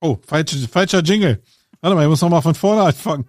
Oh, falscher, falscher Jingle. Warte mal, ich muss noch mal von vorne anfangen.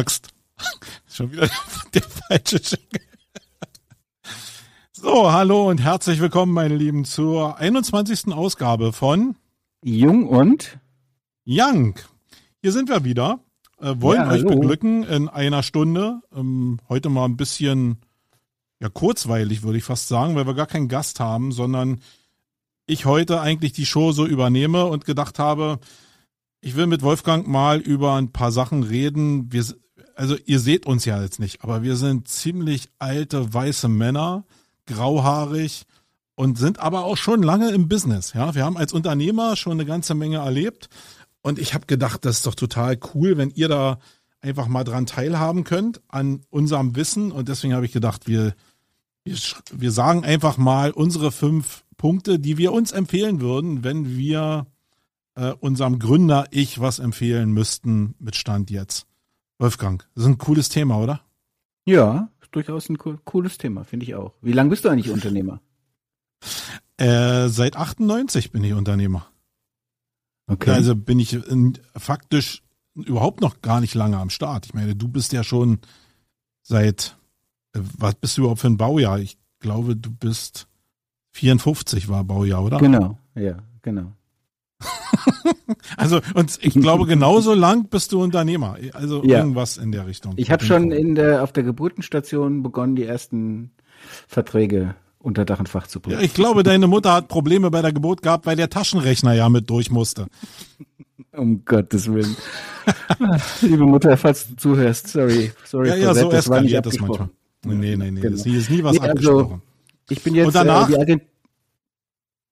Axt. Schon wieder der falsche Jingle. So, hallo und herzlich willkommen, meine Lieben, zur 21. Ausgabe von Jung und Young. Hier sind wir wieder. Äh, wollen Ja, euch beglücken in einer Stunde. Ähm, heute mal ein bisschen ja, kurzweilig, würde ich fast sagen, weil wir gar keinen Gast haben, sondern ich heute eigentlich die Show so übernehme und gedacht habe, ich will mit Wolfgang mal über ein paar Sachen reden. Wir, also ihr seht uns ja jetzt nicht, aber wir sind ziemlich alte weiße Männer, grauhaarig und sind aber auch schon lange im Business. Ja, wir haben als Unternehmer schon eine ganze Menge erlebt und ich habe gedacht, das ist doch total cool, wenn ihr da einfach mal dran teilhaben könnt an unserem Wissen und deswegen habe ich gedacht, wir wir, wir sagen einfach mal unsere fünf Punkte, die wir uns empfehlen würden, wenn wir äh, unserem Gründer ich was empfehlen müssten mit Stand jetzt. Wolfgang, das ist ein cooles Thema, oder? ja, durchaus ein cool, cooles Thema, finde ich auch. Wie lange bist du eigentlich Unternehmer? Äh, seit 98 bin ich Unternehmer. Okay. Also bin ich in, faktisch überhaupt noch gar nicht lange am Start. Ich meine, du bist ja schon seit, äh, was bist du überhaupt für ein Baujahr? Ich glaube, du bist 54 war Baujahr, oder? genau, ja, genau. Also, und ich glaube, genauso lang bist du Unternehmer. Also Ja. irgendwas in der Richtung. Ich habe schon in der auf der Geburtenstation begonnen, die ersten Verträge unter Dach und Fach zu Ja, bringen. ich glaube, deine Mutter hat Probleme bei der Geburt gehabt, weil der Taschenrechner ja mit durch musste. um Gottes Willen. Liebe Mutter, falls du zuhörst, sorry, sorry. Ja, ja, so das eskaliert das manchmal. Nee, nee, nee, Genau. das hier ist nie was Nee, also- abgesprochen. Ich bin jetzt Und danach? äh, die, Agent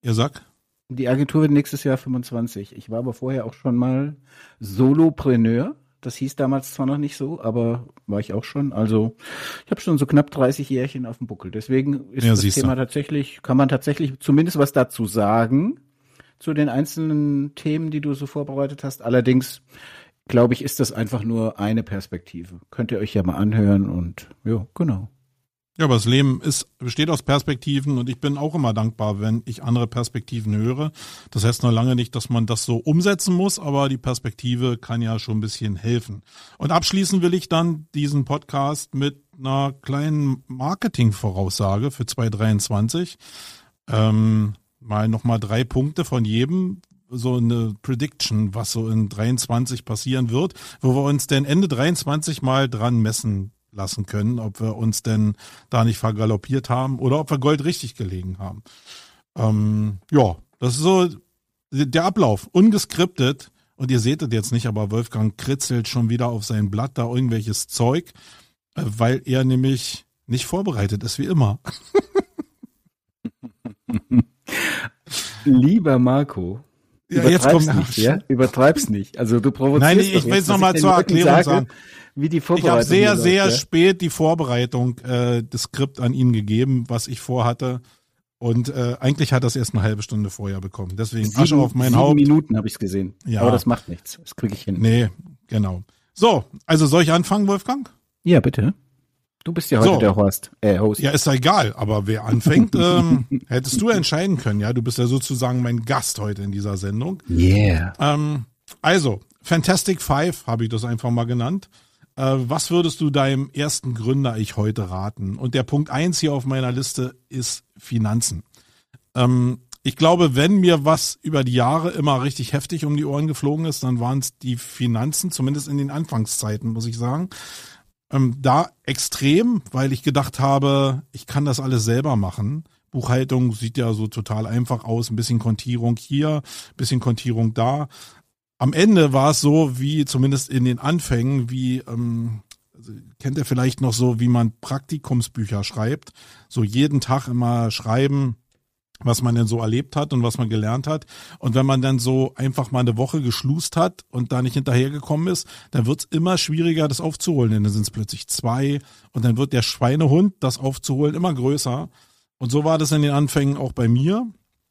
Ihr sagt? Die Agentur wird nächstes Jahr 25. Ich war aber vorher auch schon mal Solopreneur. Das hieß damals zwar noch nicht so, aber war ich auch schon. Also ich habe schon so knapp 30 Jährchen auf dem Buckel. Deswegen ist Ja, das du. Thema tatsächlich, kann man tatsächlich zumindest was dazu sagen, zu den einzelnen Themen, die du so vorbereitet hast. Allerdings, glaube ich, ist das einfach nur eine Perspektive. Könnt ihr euch ja mal anhören und ja, genau. Ja, aber das Leben ist, besteht aus Perspektiven und ich bin auch immer dankbar, wenn ich andere Perspektiven höre. Das heißt noch lange nicht, dass man das so umsetzen muss, aber die Perspektive kann ja schon ein bisschen helfen. Und abschließen will ich dann diesen Podcast mit einer kleinen Marketing-Voraussage für 2023. Ähm, mal nochmal drei Punkte von jedem, so eine Prediction, was so in 23 passieren wird, wo wir uns denn Ende 23 mal dran messen lassen können, ob wir uns denn da nicht vergaloppiert haben oder ob wir Gold richtig gelegen haben. Ähm, ja, das ist so der Ablauf, ungeskriptet. Und ihr seht es jetzt nicht, aber Wolfgang kritzelt schon wieder auf sein Blatt da irgendwelches Zeug, äh, weil er nämlich nicht vorbereitet ist, wie immer. Lieber Marco, Ja, jetzt kommt übertreib's nicht, ja? Übertreib's nicht. Also du provozierst Nein, ich doch will es nochmal zur Erklärung sage, sagen. Wie die Ich Vorbereitung habe sehr, hier sehr ja? spät die Vorbereitung äh, des Skript an ihn gegeben, was ich vorhatte. Und äh, eigentlich hat er es erst eine halbe Stunde vorher bekommen. Deswegen Asche auf mein sieben Haupt. Minuten habe ich gesehen. Ja. Aber das macht nichts. Das kriege ich hin. Nee, genau. So, also soll ich anfangen, Wolfgang? Ja, bitte. Du bist ja heute So. der Host. Äh, Host. Ja, ist ja egal, aber wer anfängt, ähm, hättest du entscheiden können, ja. Du bist ja sozusagen mein Gast heute in dieser Sendung. Yeah. Ähm, also, Fantastic Five habe ich das einfach mal genannt. Äh, was würdest du deinem ersten Gründer ich heute raten? Und der Punkt eins hier auf meiner Liste ist Finanzen. Ähm, ich glaube, wenn mir was über die Jahre immer richtig heftig um die Ohren geflogen ist, dann waren es die Finanzen, zumindest in den Anfangszeiten, muss ich sagen. Ähm, da extrem, weil ich gedacht habe, ich kann das alles selber machen. Buchhaltung sieht ja so total einfach aus, ein bisschen Kontierung hier, ein bisschen Kontierung da. Am Ende war es so, wie zumindest in den Anfängen, wie ähm, also kennt ihr vielleicht noch so, wie man Praktikumsbücher schreibt, so jeden Tag immer schreiben, was man denn so erlebt hat und was man gelernt hat. Und wenn man dann so einfach mal eine Woche geschlust hat und da nicht hinterhergekommen ist, dann wird's immer schwieriger, das aufzuholen. Denn dann sind es plötzlich zwei und dann wird der Schweinehund, das aufzuholen, immer größer. Und so war das in den Anfängen auch bei mir.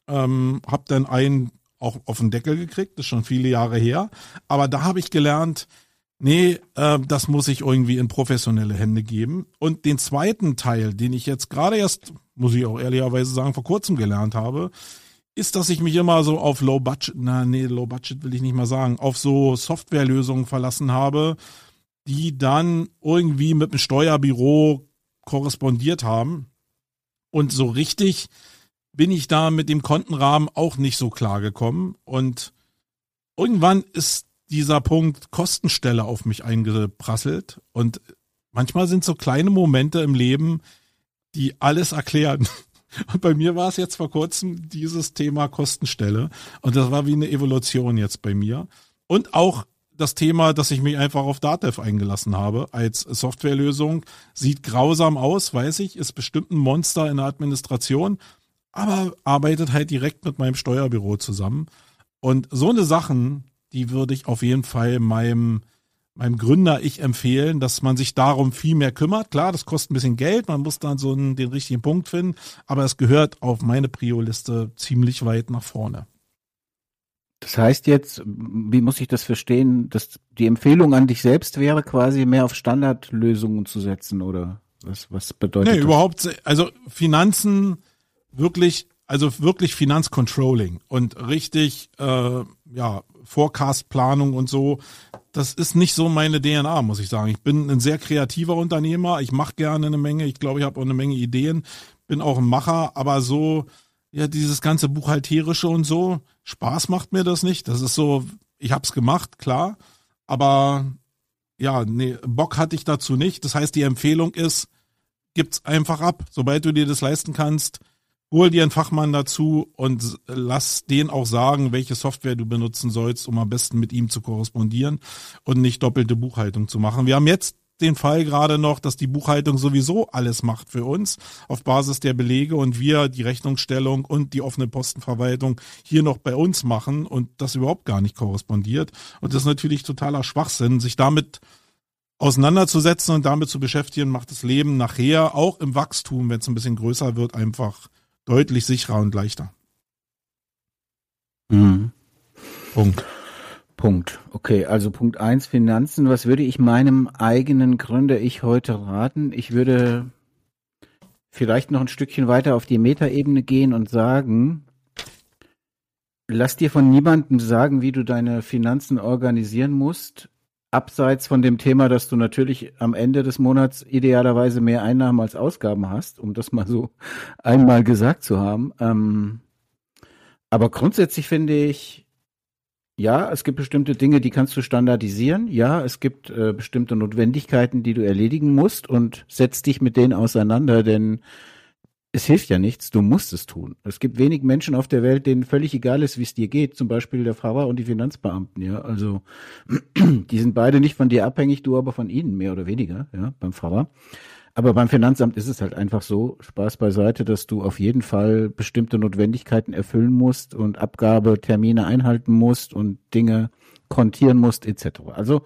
Ähm, hab dann einen auch auf den Deckel gekriegt, das ist schon viele Jahre her. Aber da habe ich gelernt, nee, äh, das muss ich irgendwie in professionelle Hände geben. Und den zweiten Teil, den ich jetzt gerade erst, muss ich auch ehrlicherweise sagen, vor kurzem gelernt habe, ist, dass ich mich immer so auf Low Budget, na nee, Low Budget will ich nicht mal sagen, auf so Softwarelösungen verlassen habe, die dann irgendwie mit dem Steuerbüro korrespondiert haben. Und so richtig bin ich da mit dem Kontenrahmen auch nicht so klar gekommen. Und irgendwann ist dieser Punkt Kostenstelle auf mich eingeprasselt. Und manchmal sind so kleine Momente im Leben, die alles erklären. Und bei mir war es jetzt vor kurzem dieses Thema Kostenstelle. Und das war wie eine Evolution jetzt bei mir. Und auch das Thema, dass ich mich einfach auf Datev eingelassen habe als Softwarelösung. Sieht grausam aus, weiß ich, ist bestimmt ein Monster in der Administration, aber arbeitet halt direkt mit meinem Steuerbüro zusammen. Und so eine Sachen, die würde ich auf jeden Fall meinem, meinem Gründer ich empfehlen, dass man sich darum viel mehr kümmert. Klar, das kostet ein bisschen Geld, man muss dann so einen, den richtigen Punkt finden, aber es gehört auf meine Prio-Liste ziemlich weit nach vorne. Das heißt jetzt, wie muss ich das verstehen, dass die Empfehlung an dich selbst wäre, quasi mehr auf Standardlösungen zu setzen oder was, was bedeutet nee, das? überhaupt, also Finanzen wirklich, also wirklich Finanzcontrolling und richtig, äh, ja, Forecast-Planung und so, das ist nicht so meine DNA, muss ich sagen. Ich bin ein sehr kreativer Unternehmer, ich mache gerne eine Menge, ich glaube, ich habe auch eine Menge Ideen, bin auch ein Macher, aber so, ja, dieses ganze Buchhalterische und so, Spaß macht mir das nicht. Das ist so, ich hab's gemacht, klar, aber ja, nee, Bock hatte ich dazu nicht. Das heißt, die Empfehlung ist, gibt's einfach ab. Sobald du dir das leisten kannst, hol dir einen Fachmann dazu und lass den auch sagen, welche Software du benutzen sollst, um am besten mit ihm zu korrespondieren und nicht doppelte Buchhaltung zu machen. Wir haben jetzt den Fall gerade noch, dass die Buchhaltung sowieso alles macht für uns auf Basis der Belege und wir die Rechnungsstellung und die offene Postenverwaltung hier noch bei uns machen und das überhaupt gar nicht korrespondiert. Und das ist natürlich totaler Schwachsinn, sich damit auseinanderzusetzen und damit zu beschäftigen, macht das Leben nachher auch im Wachstum, wenn es ein bisschen größer wird, einfach deutlich sicherer und leichter. Mhm. Punkt. Punkt. Okay, also Punkt eins Finanzen. Was würde ich meinem eigenen Gründer ich heute raten? Ich würde vielleicht noch ein Stückchen weiter auf die Metaebene gehen und sagen, lass dir von niemandem sagen, wie du deine Finanzen organisieren musst. Abseits von dem Thema, dass du natürlich am Ende des Monats idealerweise mehr Einnahmen als Ausgaben hast, um das mal so einmal gesagt zu haben. Ähm, aber grundsätzlich finde ich, ja, es gibt bestimmte Dinge, die kannst du standardisieren. Ja, es gibt äh, bestimmte Notwendigkeiten, die du erledigen musst und setz dich mit denen auseinander, denn es hilft ja nichts, du musst es tun. Es gibt wenig Menschen auf der Welt, denen völlig egal ist, wie es dir geht, zum Beispiel der Pfarrer und die Finanzbeamten, ja. Also die sind beide nicht von dir abhängig, du aber von ihnen, mehr oder weniger, ja, beim Pfarrer. Aber beim Finanzamt ist es halt einfach so, Spaß beiseite, dass du auf jeden Fall bestimmte Notwendigkeiten erfüllen musst und Abgabetermine einhalten musst und Dinge kontieren musst, etc. Also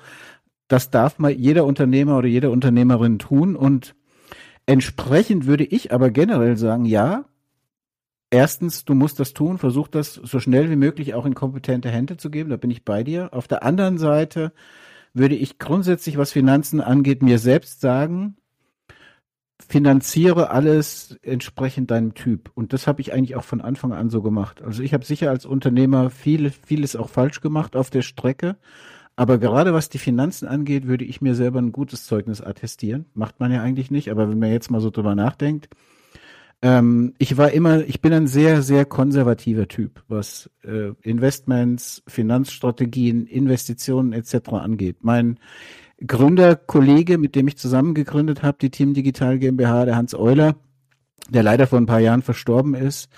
das darf mal jeder Unternehmer oder jede Unternehmerin tun und Entsprechend würde ich aber generell sagen, ja, erstens, du musst das tun, versuch das so schnell wie möglich auch in kompetente Hände zu geben, da bin ich bei dir. Auf der anderen Seite würde ich grundsätzlich, was Finanzen angeht, mir selbst sagen, finanziere alles entsprechend deinem Typ. Und das habe ich eigentlich auch von Anfang an so gemacht. Also ich habe sicher als Unternehmer viel, vieles auch falsch gemacht auf der Strecke. Aber gerade was die Finanzen angeht, würde ich mir selber ein gutes Zeugnis attestieren. Macht man ja eigentlich nicht, aber wenn man jetzt mal so drüber nachdenkt, ähm, ich war immer, ich bin ein sehr, sehr konservativer Typ, was äh, Investments, Finanzstrategien, Investitionen etc. angeht. Mein Gründerkollege, mit dem ich zusammen gegründet habe, die Team Digital GmbH, der Hans Euler, der leider vor ein paar Jahren verstorben ist,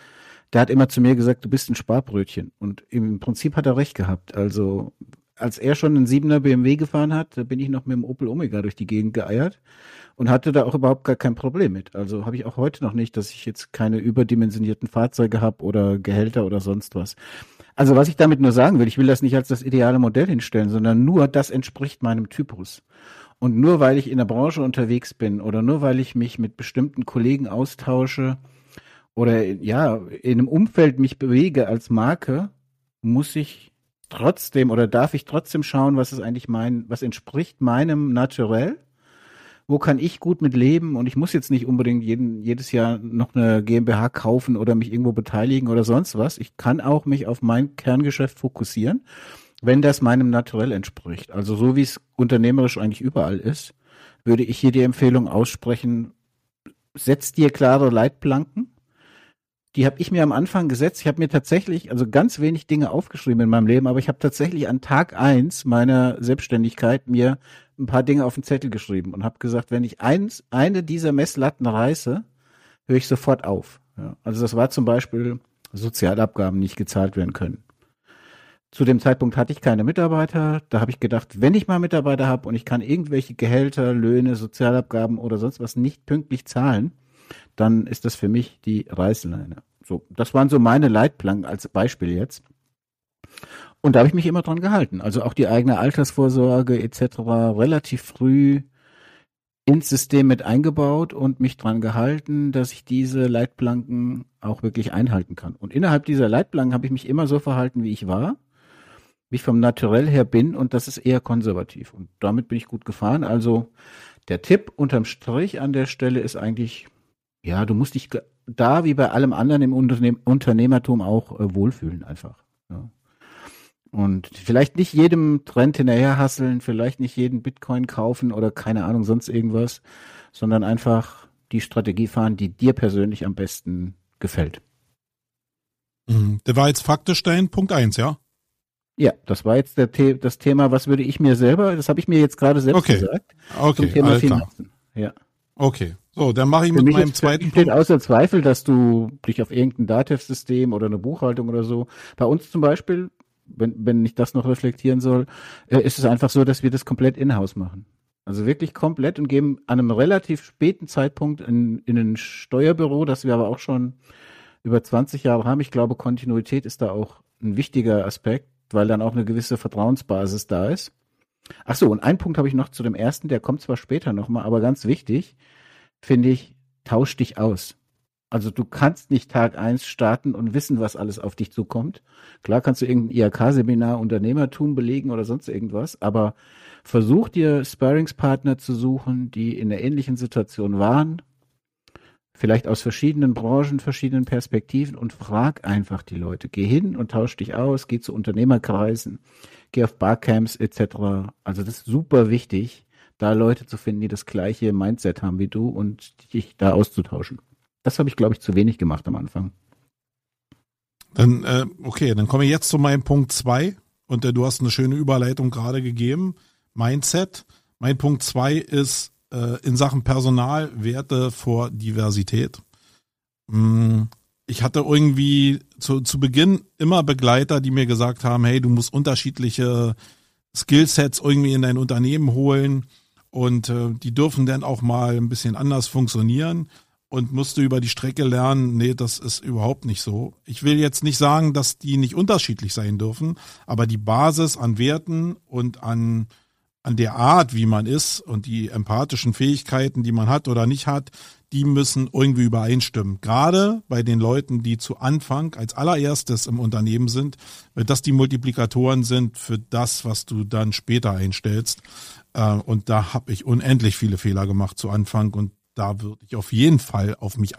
der hat immer zu mir gesagt, du bist ein Sparbrötchen. Und im Prinzip hat er recht gehabt. Also als er schon einen 7er BMW gefahren hat, da bin ich noch mit dem Opel Omega durch die Gegend geeiert und hatte da auch überhaupt gar kein Problem mit. Also habe ich auch heute noch nicht, dass ich jetzt keine überdimensionierten Fahrzeuge habe oder Gehälter oder sonst was. Also was ich damit nur sagen will, ich will das nicht als das ideale Modell hinstellen, sondern nur das entspricht meinem Typus. Und nur weil ich in der Branche unterwegs bin oder nur weil ich mich mit bestimmten Kollegen austausche oder ja, in einem Umfeld mich bewege als Marke, muss ich trotzdem oder darf ich trotzdem schauen, was ist eigentlich mein, was entspricht meinem Naturell? Wo kann ich gut mit leben? Und ich muss jetzt nicht unbedingt jeden, jedes Jahr noch eine GmbH kaufen oder mich irgendwo beteiligen oder sonst was. Ich kann auch mich auf mein Kerngeschäft fokussieren, wenn das meinem Naturell entspricht. Also so wie es unternehmerisch eigentlich überall ist, würde ich hier die Empfehlung aussprechen, setz dir klare Leitplanken, die habe ich mir am Anfang gesetzt. Ich habe mir tatsächlich, also ganz wenig Dinge aufgeschrieben in meinem Leben, aber ich habe tatsächlich an Tag eins meiner Selbstständigkeit mir ein paar Dinge auf den Zettel geschrieben und habe gesagt, wenn ich eins, eine dieser Messlatten reiße, höre ich sofort auf. Ja, also das war zum Beispiel Sozialabgaben nicht gezahlt werden können. Zu dem Zeitpunkt hatte ich keine Mitarbeiter. Da habe ich gedacht, wenn ich mal Mitarbeiter habe und ich kann irgendwelche Gehälter, Löhne, Sozialabgaben oder sonst was nicht pünktlich zahlen, dann ist das für mich die Reißleine. So, das waren so meine Leitplanken als Beispiel jetzt. Und da habe ich mich immer dran gehalten. Also auch die eigene Altersvorsorge etc. relativ früh ins System mit eingebaut und mich dran gehalten, dass ich diese Leitplanken auch wirklich einhalten kann. Und innerhalb dieser Leitplanken habe ich mich immer so verhalten, wie ich war, wie ich vom Naturell her bin und das ist eher konservativ. Und damit bin ich gut gefahren. Also der Tipp unterm Strich an der Stelle ist eigentlich ja, du musst dich da wie bei allem anderen im Unternehm Unternehmertum auch äh, wohlfühlen einfach. Ja. Und vielleicht nicht jedem Trend hinterherhasseln, vielleicht nicht jeden Bitcoin kaufen oder keine Ahnung, sonst irgendwas, sondern einfach die Strategie fahren, die dir persönlich am besten gefällt. Mhm. Der war jetzt faktisch dein Punkt eins, ja? Ja, das war jetzt der The das Thema, was würde ich mir selber, das habe ich mir jetzt gerade selbst okay. gesagt, okay. zum Thema Finanzen. Ja. Okay, so, dann mache ich mit meinem ist, zweiten steht außer Zweifel, dass du dich auf irgendein Datev-System oder eine Buchhaltung oder so, bei uns zum Beispiel, wenn, wenn ich das noch reflektieren soll, äh, ist es einfach so, dass wir das komplett in-house machen. Also wirklich komplett und geben an einem relativ späten Zeitpunkt in, in ein Steuerbüro, das wir aber auch schon über 20 Jahre haben. Ich glaube, Kontinuität ist da auch ein wichtiger Aspekt, weil dann auch eine gewisse Vertrauensbasis da ist. Ach so, und ein Punkt habe ich noch zu dem ersten, der kommt zwar später nochmal, aber ganz wichtig, finde ich, tausch dich aus. Also du kannst nicht Tag eins starten und wissen, was alles auf dich zukommt. Klar kannst du irgendein IHK-Seminar Unternehmertum belegen oder sonst irgendwas, aber versuch dir Sparringspartner zu suchen, die in einer ähnlichen Situation waren, vielleicht aus verschiedenen Branchen, verschiedenen Perspektiven und frag einfach die Leute. Geh hin und tausch dich aus, geh zu Unternehmerkreisen, geh auf Barcamps etc. Also das ist super wichtig, da Leute zu finden, die das gleiche Mindset haben wie du und dich da auszutauschen. Das habe ich, glaube ich, zu wenig gemacht am Anfang. Dann, äh, okay, dann komme ich jetzt zu meinem Punkt zwei und äh, du hast eine schöne Überleitung gerade gegeben. Mindset. Mein Punkt zwei ist äh, in Sachen Personal Werte vor Diversität. Hm, ich hatte irgendwie zu, zu Beginn immer Begleiter, die mir gesagt haben, hey, du musst unterschiedliche Skillsets irgendwie in dein Unternehmen holen und äh, die dürfen dann auch mal ein bisschen anders funktionieren und musst du über die Strecke lernen, nee, das ist überhaupt nicht so. Ich will jetzt nicht sagen, dass die nicht unterschiedlich sein dürfen, aber die Basis an Werten und an an der Art, wie man ist und die empathischen Fähigkeiten, die man hat oder nicht hat, die müssen irgendwie übereinstimmen. Gerade bei den Leuten, die zu Anfang als allererstes im Unternehmen sind, weil das die Multiplikatoren sind für das, was du dann später einstellst. Äh, und da habe ich unendlich viele Fehler gemacht zu Anfang und da würde ich auf jeden Fall auf mich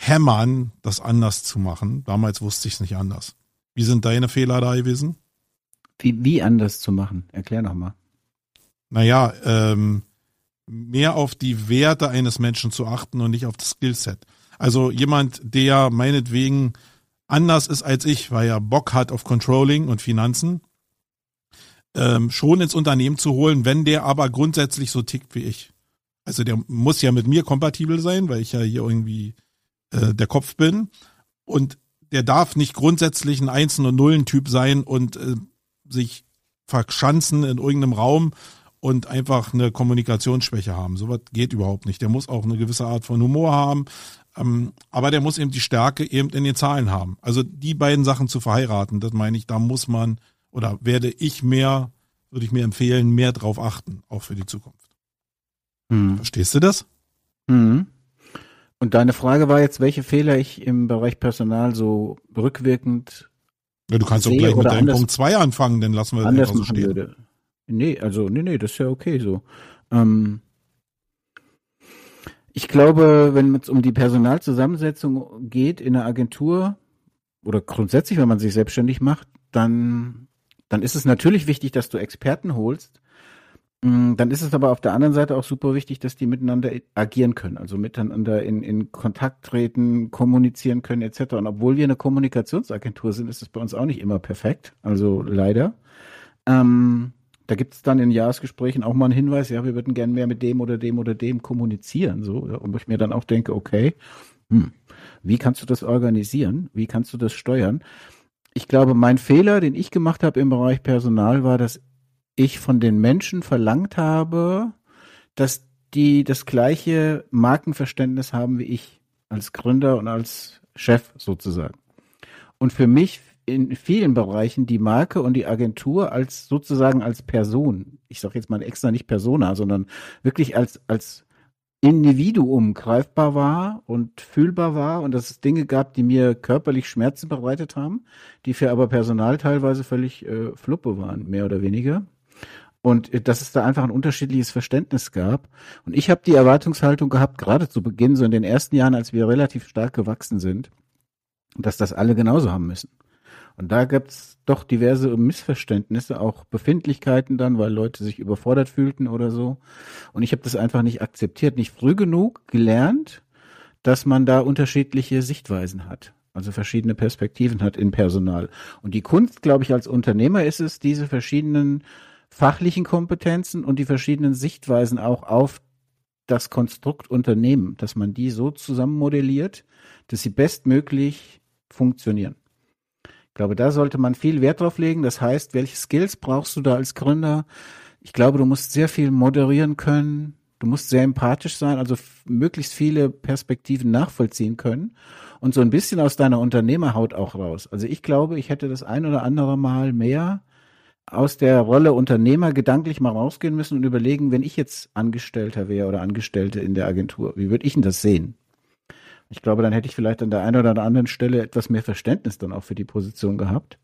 einhämmern, das anders zu machen. Damals wusste ich es nicht anders. Wie sind deine Fehler da gewesen? Wie, wie anders zu machen? Erklär nochmal. Naja, ähm, mehr auf die Werte eines Menschen zu achten und nicht auf das Skillset. Also jemand, der meinetwegen anders ist als ich, weil er Bock hat auf Controlling und Finanzen, ähm, schon ins Unternehmen zu holen, wenn der aber grundsätzlich so tickt wie ich. Also der muss ja mit mir kompatibel sein, weil ich ja hier irgendwie äh, der Kopf bin. Und der darf nicht grundsätzlich ein Einsen- und Nullen-Typ sein und äh, sich verschanzen in irgendeinem Raum und einfach eine Kommunikationsschwäche haben. Sowas geht überhaupt nicht. Der muss auch eine gewisse Art von Humor haben, ähm, aber der muss eben die Stärke eben in den Zahlen haben. Also die beiden Sachen zu verheiraten, das meine ich, da muss man oder werde ich mehr, würde ich mir empfehlen, mehr drauf achten, auch für die Zukunft. Hm. Verstehst du das? Hm. Und deine Frage war jetzt, welche Fehler ich im Bereich Personal so rückwirkend. Ja, du kannst doch gleich mit deinem Punkt 2 anfangen, dann lassen wir das so stehen. Würde. Nee, also, nee, nee, das ist ja okay so. Ähm, ich glaube, wenn es um die Personalzusammensetzung geht in der Agentur oder grundsätzlich, wenn man sich selbstständig macht, dann, dann ist es natürlich wichtig, dass du Experten holst. Mm, dann ist es aber auf der anderen Seite auch super wichtig, dass die miteinander agieren können, also miteinander in, in Kontakt treten, kommunizieren können etc. Und obwohl wir eine Kommunikationsagentur sind, ist es bei uns auch nicht immer perfekt, also leider. Ähm, da gibt es dann in Jahresgesprächen auch mal einen Hinweis, ja, wir würden gerne mehr mit dem oder dem oder dem kommunizieren, so, ja, und ich mir dann auch denke, okay, hm, wie kannst du das organisieren? Wie kannst du das steuern? Ich glaube, mein Fehler, den ich gemacht habe im Bereich Personal, war, dass ich von den Menschen verlangt habe, dass die das gleiche Markenverständnis haben wie ich als Gründer und als Chef sozusagen. Und für mich in vielen Bereichen die Marke und die Agentur als sozusagen als Person, ich sage jetzt mal extra nicht Persona, sondern wirklich als als Individuum greifbar war und fühlbar war und dass es Dinge gab, die mir körperlich Schmerzen bereitet haben, die für aber Personal teilweise völlig äh, fluppe waren, mehr oder weniger. Und äh, dass es da einfach ein unterschiedliches Verständnis gab. Und ich habe die Erwartungshaltung gehabt, gerade zu Beginn, so in den ersten Jahren, als wir relativ stark gewachsen sind, dass das alle genauso haben müssen. Und da gibt's doch diverse Missverständnisse, auch Befindlichkeiten dann, weil Leute sich überfordert fühlten oder so. Und ich habe das einfach nicht akzeptiert, nicht früh genug gelernt, dass man da unterschiedliche Sichtweisen hat. Also verschiedene Perspektiven hat in Personal. Und die Kunst, glaube ich, als Unternehmer ist es, diese verschiedenen fachlichen Kompetenzen und die verschiedenen Sichtweisen auch auf das Konstrukt Unternehmen, dass man die so zusammen modelliert, dass sie bestmöglich funktionieren glaube, da sollte man viel Wert drauf legen. Das heißt, welche Skills brauchst du da als Gründer? Ich glaube, du musst sehr viel moderieren können. Du musst sehr empathisch sein, also möglichst viele Perspektiven nachvollziehen können und so ein bisschen aus deiner Unternehmerhaut auch raus. Also ich glaube, ich hätte das ein oder andere Mal mehr aus der Rolle Unternehmer gedanklich mal rausgehen müssen und überlegen, wenn ich jetzt Angestellter wäre oder Angestellte in der Agentur, wie würde ich denn das sehen? Ich glaube, dann hätte ich vielleicht an der einen oder anderen Stelle etwas mehr Verständnis dann auch für die Position gehabt.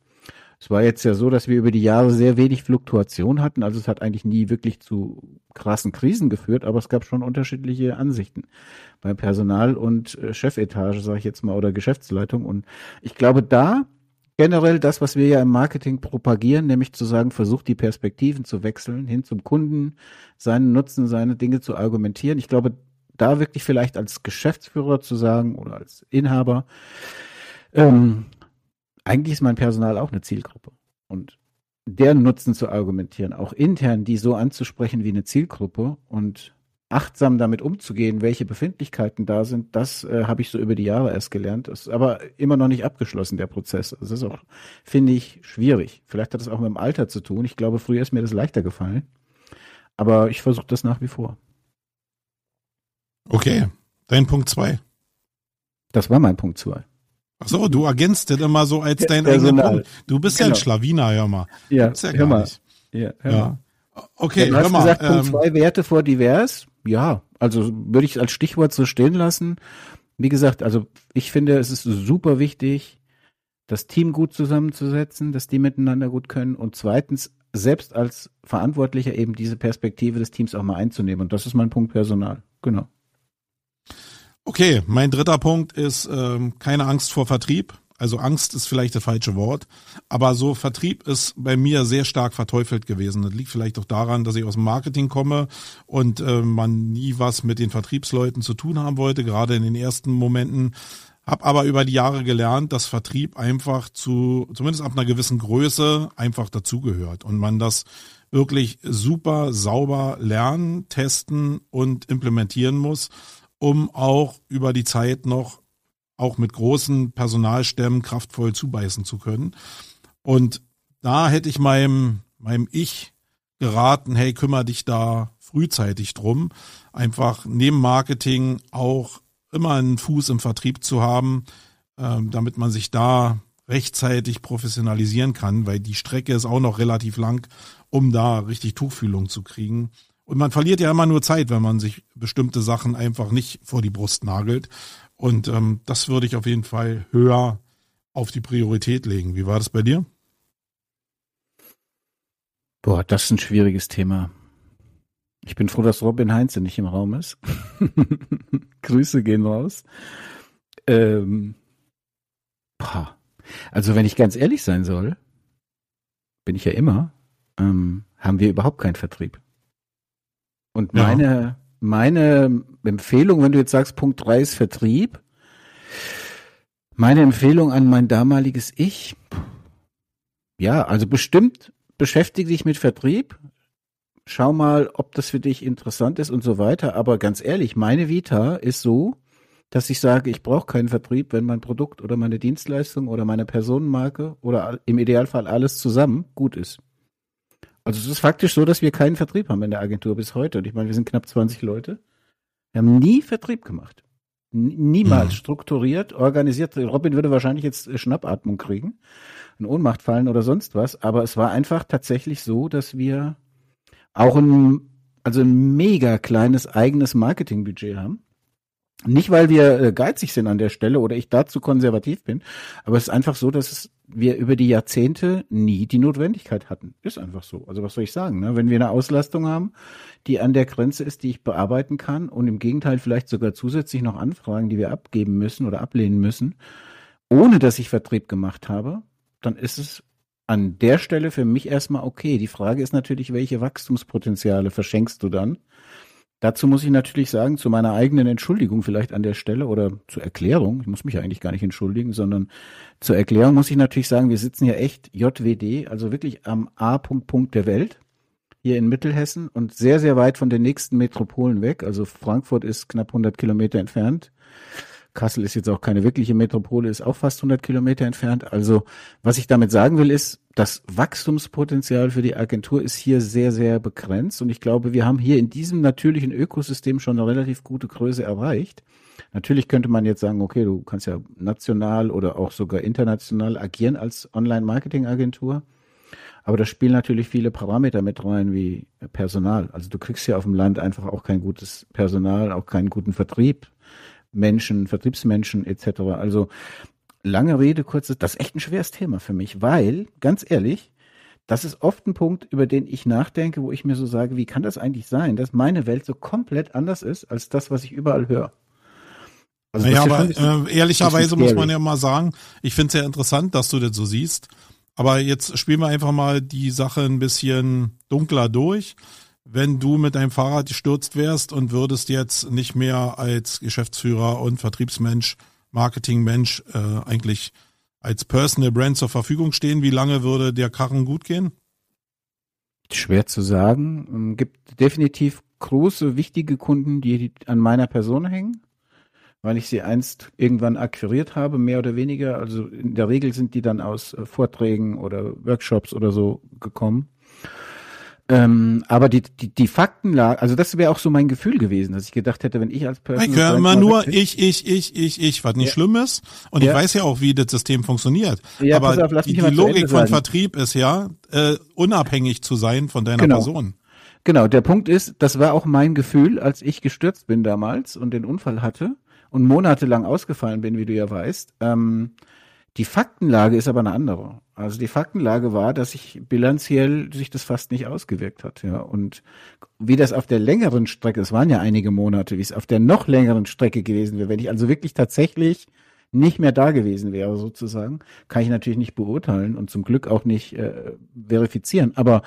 Es war jetzt ja so, dass wir über die Jahre sehr wenig Fluktuation hatten. Also es hat eigentlich nie wirklich zu krassen Krisen geführt, aber es gab schon unterschiedliche Ansichten beim Personal und äh, Chefetage, sage ich jetzt mal, oder Geschäftsleitung. Und ich glaube, da generell das, was wir ja im Marketing propagieren, nämlich zu sagen, versucht die Perspektiven zu wechseln, hin zum Kunden, seinen Nutzen, seine Dinge zu argumentieren. Ich glaube, da wirklich vielleicht als Geschäftsführer zu sagen oder als Inhaber, ähm, eigentlich ist mein Personal auch eine Zielgruppe. Und deren Nutzen zu argumentieren, auch intern die so anzusprechen wie eine Zielgruppe und achtsam damit umzugehen, welche Befindlichkeiten da sind, das äh, habe ich so über die Jahre erst gelernt. Das ist aber immer noch nicht abgeschlossen, der Prozess. Das ist auch, finde ich, schwierig. Vielleicht hat das auch mit dem Alter zu tun. Ich glaube, früher ist mir das leichter gefallen. Aber ich versuche das nach wie vor. Okay, dein Punkt zwei. Das war mein Punkt zwei. Ach so, du ergänzt das immer so als dein eigener Punkt. Du bist genau. ja ein genau. Schlawiner, hör mal. Ja, ja hör mal. Ja, hör ja. mal. Okay, ja, hör mal. Gesagt, ähm, Punkt zwei Werte vor divers. Ja, also würde ich als Stichwort so stehen lassen. Wie gesagt, also ich finde, es ist super wichtig, das Team gut zusammenzusetzen, dass die miteinander gut können und zweitens selbst als Verantwortlicher eben diese Perspektive des Teams auch mal einzunehmen. Und das ist mein Punkt Personal. Genau. Okay, mein dritter Punkt ist ähm, keine Angst vor Vertrieb. Also Angst ist vielleicht das falsche Wort, aber so Vertrieb ist bei mir sehr stark verteufelt gewesen. Das liegt vielleicht auch daran, dass ich aus dem Marketing komme und äh, man nie was mit den Vertriebsleuten zu tun haben wollte, gerade in den ersten Momenten. Hab aber über die Jahre gelernt, dass Vertrieb einfach zu, zumindest ab einer gewissen Größe, einfach dazugehört und man das wirklich super sauber lernen, testen und implementieren muss um auch über die Zeit noch auch mit großen Personalstämmen kraftvoll zubeißen zu können. Und da hätte ich meinem, meinem Ich geraten, hey, kümmere dich da frühzeitig drum. Einfach neben Marketing auch immer einen Fuß im Vertrieb zu haben, ähm, damit man sich da rechtzeitig professionalisieren kann, weil die Strecke ist auch noch relativ lang, um da richtig Tuchfühlung zu kriegen. Und man verliert ja immer nur Zeit, wenn man sich bestimmte Sachen einfach nicht vor die Brust nagelt. Und ähm, das würde ich auf jeden Fall höher auf die Priorität legen. Wie war das bei dir? Boah, das ist ein schwieriges Thema. Ich bin froh, dass Robin Heinze nicht im Raum ist. Grüße gehen raus. Ähm. Also wenn ich ganz ehrlich sein soll, bin ich ja immer, ähm, haben wir überhaupt keinen Vertrieb. Und meine, ja. meine Empfehlung, wenn du jetzt sagst, Punkt drei ist Vertrieb, meine Empfehlung an mein damaliges Ich, ja, also bestimmt beschäftige dich mit Vertrieb, schau mal, ob das für dich interessant ist und so weiter. Aber ganz ehrlich, meine Vita ist so, dass ich sage, ich brauche keinen Vertrieb, wenn mein Produkt oder meine Dienstleistung oder meine Personenmarke oder im Idealfall alles zusammen gut ist. Also es ist faktisch so, dass wir keinen Vertrieb haben in der Agentur bis heute. Und ich meine, wir sind knapp 20 Leute. Wir haben nie Vertrieb gemacht. Niemals mhm. strukturiert, organisiert. Robin würde wahrscheinlich jetzt äh, Schnappatmung kriegen, in Ohnmacht fallen oder sonst was. Aber es war einfach tatsächlich so, dass wir auch ein, also ein mega kleines eigenes Marketingbudget haben. Nicht, weil wir äh, geizig sind an der Stelle oder ich dazu konservativ bin, aber es ist einfach so, dass wir über die Jahrzehnte nie die Notwendigkeit hatten. Ist einfach so. Also was soll ich sagen? Ne? Wenn wir eine Auslastung haben, die an der Grenze ist, die ich bearbeiten kann und im Gegenteil vielleicht sogar zusätzlich noch Anfragen, die wir abgeben müssen oder ablehnen müssen, ohne dass ich Vertrieb gemacht habe, dann ist es an der Stelle für mich erstmal okay. Die Frage ist natürlich, welche Wachstumspotenziale verschenkst du dann? Dazu muss ich natürlich sagen, zu meiner eigenen Entschuldigung vielleicht an der Stelle oder zur Erklärung, ich muss mich eigentlich gar nicht entschuldigen, sondern zur Erklärung muss ich natürlich sagen, wir sitzen ja echt JWD, also wirklich am A-Punkt der Welt, hier in Mittelhessen und sehr, sehr weit von den nächsten Metropolen weg. Also Frankfurt ist knapp 100 Kilometer entfernt. Kassel ist jetzt auch keine wirkliche Metropole, ist auch fast 100 Kilometer entfernt. Also was ich damit sagen will, ist, das Wachstumspotenzial für die Agentur ist hier sehr, sehr begrenzt. Und ich glaube, wir haben hier in diesem natürlichen Ökosystem schon eine relativ gute Größe erreicht. Natürlich könnte man jetzt sagen, okay, du kannst ja national oder auch sogar international agieren als Online-Marketing-Agentur. Aber da spielen natürlich viele Parameter mit rein wie Personal. Also du kriegst ja auf dem Land einfach auch kein gutes Personal, auch keinen guten Vertrieb. Menschen, Vertriebsmenschen etc. Also lange Rede, kurze, das ist echt ein schweres Thema für mich, weil, ganz ehrlich, das ist oft ein Punkt, über den ich nachdenke, wo ich mir so sage, wie kann das eigentlich sein, dass meine Welt so komplett anders ist als das, was ich überall höre. Also naja, aber äh, ehrlicherweise muss man ja mal sagen, ich finde es ja interessant, dass du das so siehst. Aber jetzt spielen wir einfach mal die Sache ein bisschen dunkler durch wenn du mit deinem Fahrrad gestürzt wärst und würdest jetzt nicht mehr als Geschäftsführer und Vertriebsmensch, Marketingmensch äh, eigentlich als Personal Brand zur Verfügung stehen, wie lange würde der Karren gut gehen? Schwer zu sagen. Es ähm, gibt definitiv große, wichtige Kunden, die an meiner Person hängen, weil ich sie einst irgendwann akquiriert habe, mehr oder weniger. Also in der Regel sind die dann aus äh, Vorträgen oder Workshops oder so gekommen. Ähm, aber die, die, die Faktenlage, also das wäre auch so mein Gefühl gewesen, dass ich gedacht hätte, wenn ich als Person. Ich höre immer nur ich, ich, ich, ich, ich, was nicht ja. schlimm ist. Und ja. ich weiß ja auch, wie das System funktioniert. Ja, aber auf, die, die Logik von Vertrieb ist ja, äh, unabhängig zu sein von deiner genau. Person. Genau, der Punkt ist, das war auch mein Gefühl, als ich gestürzt bin damals und den Unfall hatte und monatelang ausgefallen bin, wie du ja weißt. Ähm, die Faktenlage ist aber eine andere. Also die Faktenlage war, dass sich bilanziell sich das fast nicht ausgewirkt hat, ja. Und wie das auf der längeren Strecke, es waren ja einige Monate, wie es auf der noch längeren Strecke gewesen wäre, wenn ich also wirklich tatsächlich nicht mehr da gewesen wäre, sozusagen, kann ich natürlich nicht beurteilen und zum Glück auch nicht äh, verifizieren. Aber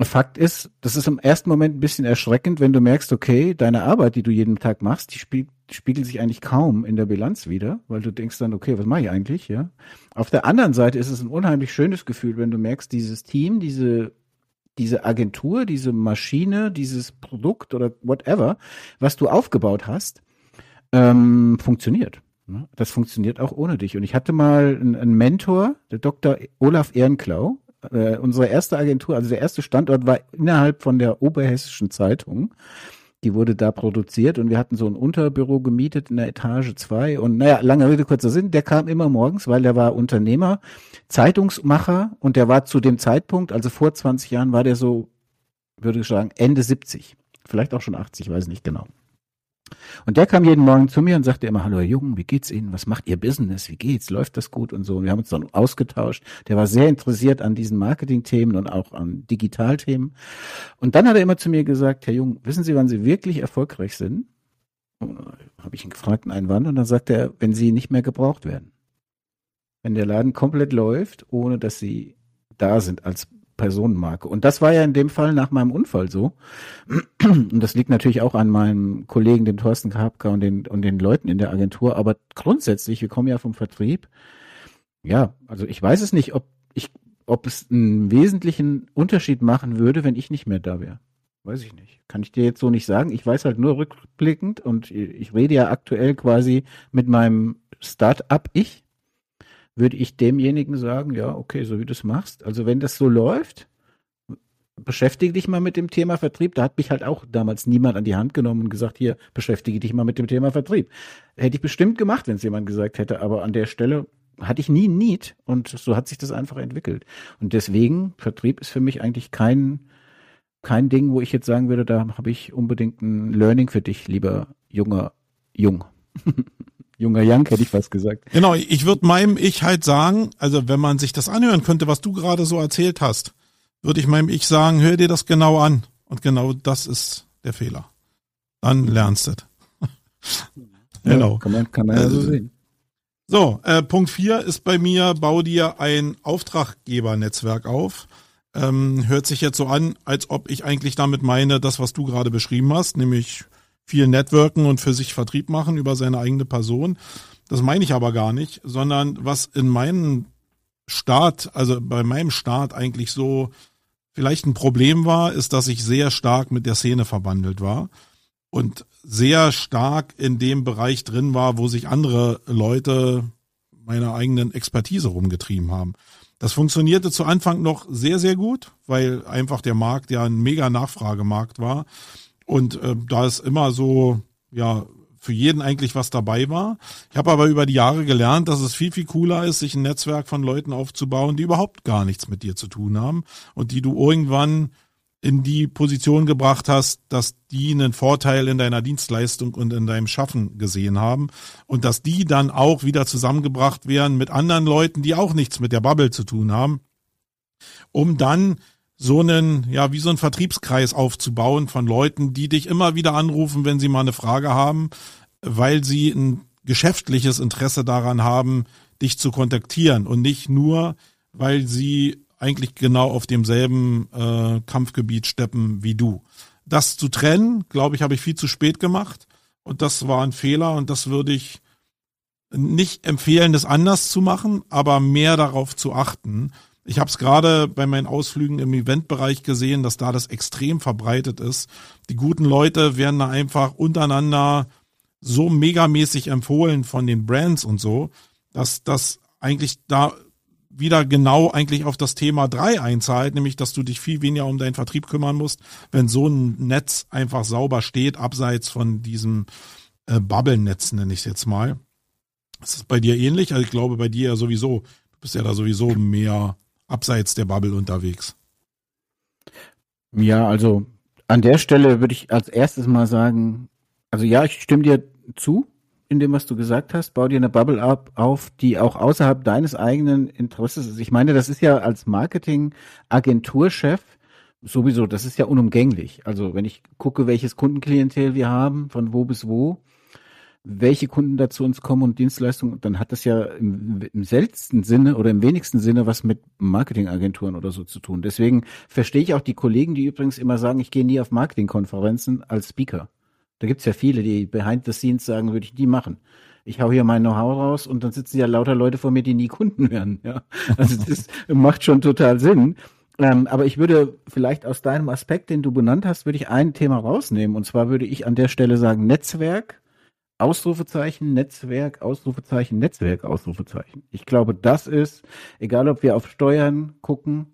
Fakt ist, das ist im ersten Moment ein bisschen erschreckend, wenn du merkst, okay, deine Arbeit, die du jeden Tag machst, die spielt, spiegelt sich eigentlich kaum in der Bilanz wieder, weil du denkst dann, okay, was mache ich eigentlich, ja? Auf der anderen Seite ist es ein unheimlich schönes Gefühl, wenn du merkst, dieses Team, diese diese Agentur, diese Maschine, dieses Produkt oder whatever, was du aufgebaut hast, ähm, funktioniert. Ne? Das funktioniert auch ohne dich. Und ich hatte mal einen, einen Mentor, der Dr. Olaf Ehrenklau, äh, unsere erste Agentur, also der erste Standort war innerhalb von der Oberhessischen Zeitung. Die wurde da produziert und wir hatten so ein Unterbüro gemietet in der Etage zwei und naja, lange Rede, kurzer Sinn, der kam immer morgens, weil der war Unternehmer, Zeitungsmacher und der war zu dem Zeitpunkt, also vor 20 Jahren war der so, würde ich sagen, Ende 70. Vielleicht auch schon 80, weiß nicht genau. Und der kam jeden Morgen zu mir und sagte immer, hallo Herr Jung, wie geht's Ihnen? Was macht Ihr Business? Wie geht's? Läuft das gut und so? Und wir haben uns dann ausgetauscht. Der war sehr interessiert an diesen Marketing-Themen und auch an Digitalthemen. Und dann hat er immer zu mir gesagt, Herr Jung, wissen Sie, wann Sie wirklich erfolgreich sind? Habe ich ihn gefragt in einen Wand und dann sagt er, wenn Sie nicht mehr gebraucht werden. Wenn der Laden komplett läuft, ohne dass Sie da sind als Personenmarke. Und das war ja in dem Fall nach meinem Unfall so. Und das liegt natürlich auch an meinem Kollegen, dem Thorsten Kapka und den, und den Leuten in der Agentur. Aber grundsätzlich, wir kommen ja vom Vertrieb. Ja, also ich weiß es nicht, ob ich, ob es einen wesentlichen Unterschied machen würde, wenn ich nicht mehr da wäre. Weiß ich nicht. Kann ich dir jetzt so nicht sagen. Ich weiß halt nur rückblickend und ich rede ja aktuell quasi mit meinem Start-up-Ich würde ich demjenigen sagen, ja, okay, so wie du es machst. Also wenn das so läuft, beschäftige dich mal mit dem Thema Vertrieb. Da hat mich halt auch damals niemand an die Hand genommen und gesagt, hier, beschäftige dich mal mit dem Thema Vertrieb. Hätte ich bestimmt gemacht, wenn es jemand gesagt hätte, aber an der Stelle hatte ich nie Need und so hat sich das einfach entwickelt. Und deswegen, Vertrieb ist für mich eigentlich kein, kein Ding, wo ich jetzt sagen würde, da habe ich unbedingt ein Learning für dich, lieber junger Jung. Junger Young hätte ich fast gesagt. Genau, ich würde meinem Ich halt sagen, also wenn man sich das anhören könnte, was du gerade so erzählt hast, würde ich meinem Ich sagen, hör dir das genau an. Und genau das ist der Fehler. Dann lernst du es. genau. Ja, kann man, kann man ja so sehen. So, äh, Punkt vier ist bei mir, bau dir ein Auftraggebernetzwerk auf. Ähm, hört sich jetzt so an, als ob ich eigentlich damit meine, das, was du gerade beschrieben hast, nämlich viel networken und für sich Vertrieb machen über seine eigene Person. Das meine ich aber gar nicht, sondern was in meinem Start, also bei meinem Start eigentlich so vielleicht ein Problem war, ist, dass ich sehr stark mit der Szene verbandelt war und sehr stark in dem Bereich drin war, wo sich andere Leute meiner eigenen Expertise rumgetrieben haben. Das funktionierte zu Anfang noch sehr, sehr gut, weil einfach der Markt ja ein mega Nachfragemarkt war. Und äh, da ist immer so, ja, für jeden eigentlich was dabei war. Ich habe aber über die Jahre gelernt, dass es viel, viel cooler ist, sich ein Netzwerk von Leuten aufzubauen, die überhaupt gar nichts mit dir zu tun haben und die du irgendwann in die Position gebracht hast, dass die einen Vorteil in deiner Dienstleistung und in deinem Schaffen gesehen haben und dass die dann auch wieder zusammengebracht werden mit anderen Leuten, die auch nichts mit der Bubble zu tun haben, um dann so einen, ja, wie so einen Vertriebskreis aufzubauen von Leuten, die dich immer wieder anrufen, wenn sie mal eine Frage haben, weil sie ein geschäftliches Interesse daran haben, dich zu kontaktieren und nicht nur, weil sie eigentlich genau auf demselben äh, Kampfgebiet steppen wie du. Das zu trennen, glaube ich, habe ich viel zu spät gemacht und das war ein Fehler und das würde ich nicht empfehlen, das anders zu machen, aber mehr darauf zu achten, ich habe es gerade bei meinen Ausflügen im Eventbereich gesehen, dass da das extrem verbreitet ist. Die guten Leute werden da einfach untereinander so megamäßig empfohlen von den Brands und so, dass das eigentlich da wieder genau eigentlich auf das Thema drei einzahlt, nämlich dass du dich viel weniger um deinen Vertrieb kümmern musst, wenn so ein Netz einfach sauber steht, abseits von diesem äh, Bubble-Netz, nenne ich es jetzt mal. Ist bei dir ähnlich, also ich glaube bei dir ja sowieso, du bist ja da sowieso mehr abseits der Bubble unterwegs? Ja, also an der Stelle würde ich als erstes mal sagen, also ja, ich stimme dir zu in dem, was du gesagt hast. Bau dir eine Bubble ab, auf, die auch außerhalb deines eigenen Interesses ist. Ich meine, das ist ja als Marketing-Agenturchef sowieso, das ist ja unumgänglich. Also wenn ich gucke, welches Kundenklientel wir haben, von wo bis wo, welche Kunden da zu uns kommen und Dienstleistungen, dann hat das ja im, im seltensten Sinne oder im wenigsten Sinne was mit Marketingagenturen oder so zu tun. Deswegen verstehe ich auch die Kollegen, die übrigens immer sagen, ich gehe nie auf Marketingkonferenzen als Speaker. Da gibt's ja viele, die behind the scenes sagen, würde ich nie machen. Ich hau hier mein Know-how raus und dann sitzen ja lauter Leute vor mir, die nie Kunden werden. Ja? Also das macht schon total Sinn. Ähm, aber ich würde vielleicht aus deinem Aspekt, den du benannt hast, würde ich ein Thema rausnehmen. Und zwar würde ich an der Stelle sagen, Netzwerk Ausrufezeichen, Netzwerk, Ausrufezeichen, Netzwerk, Ausrufezeichen. Ich glaube, das ist, egal ob wir auf Steuern gucken,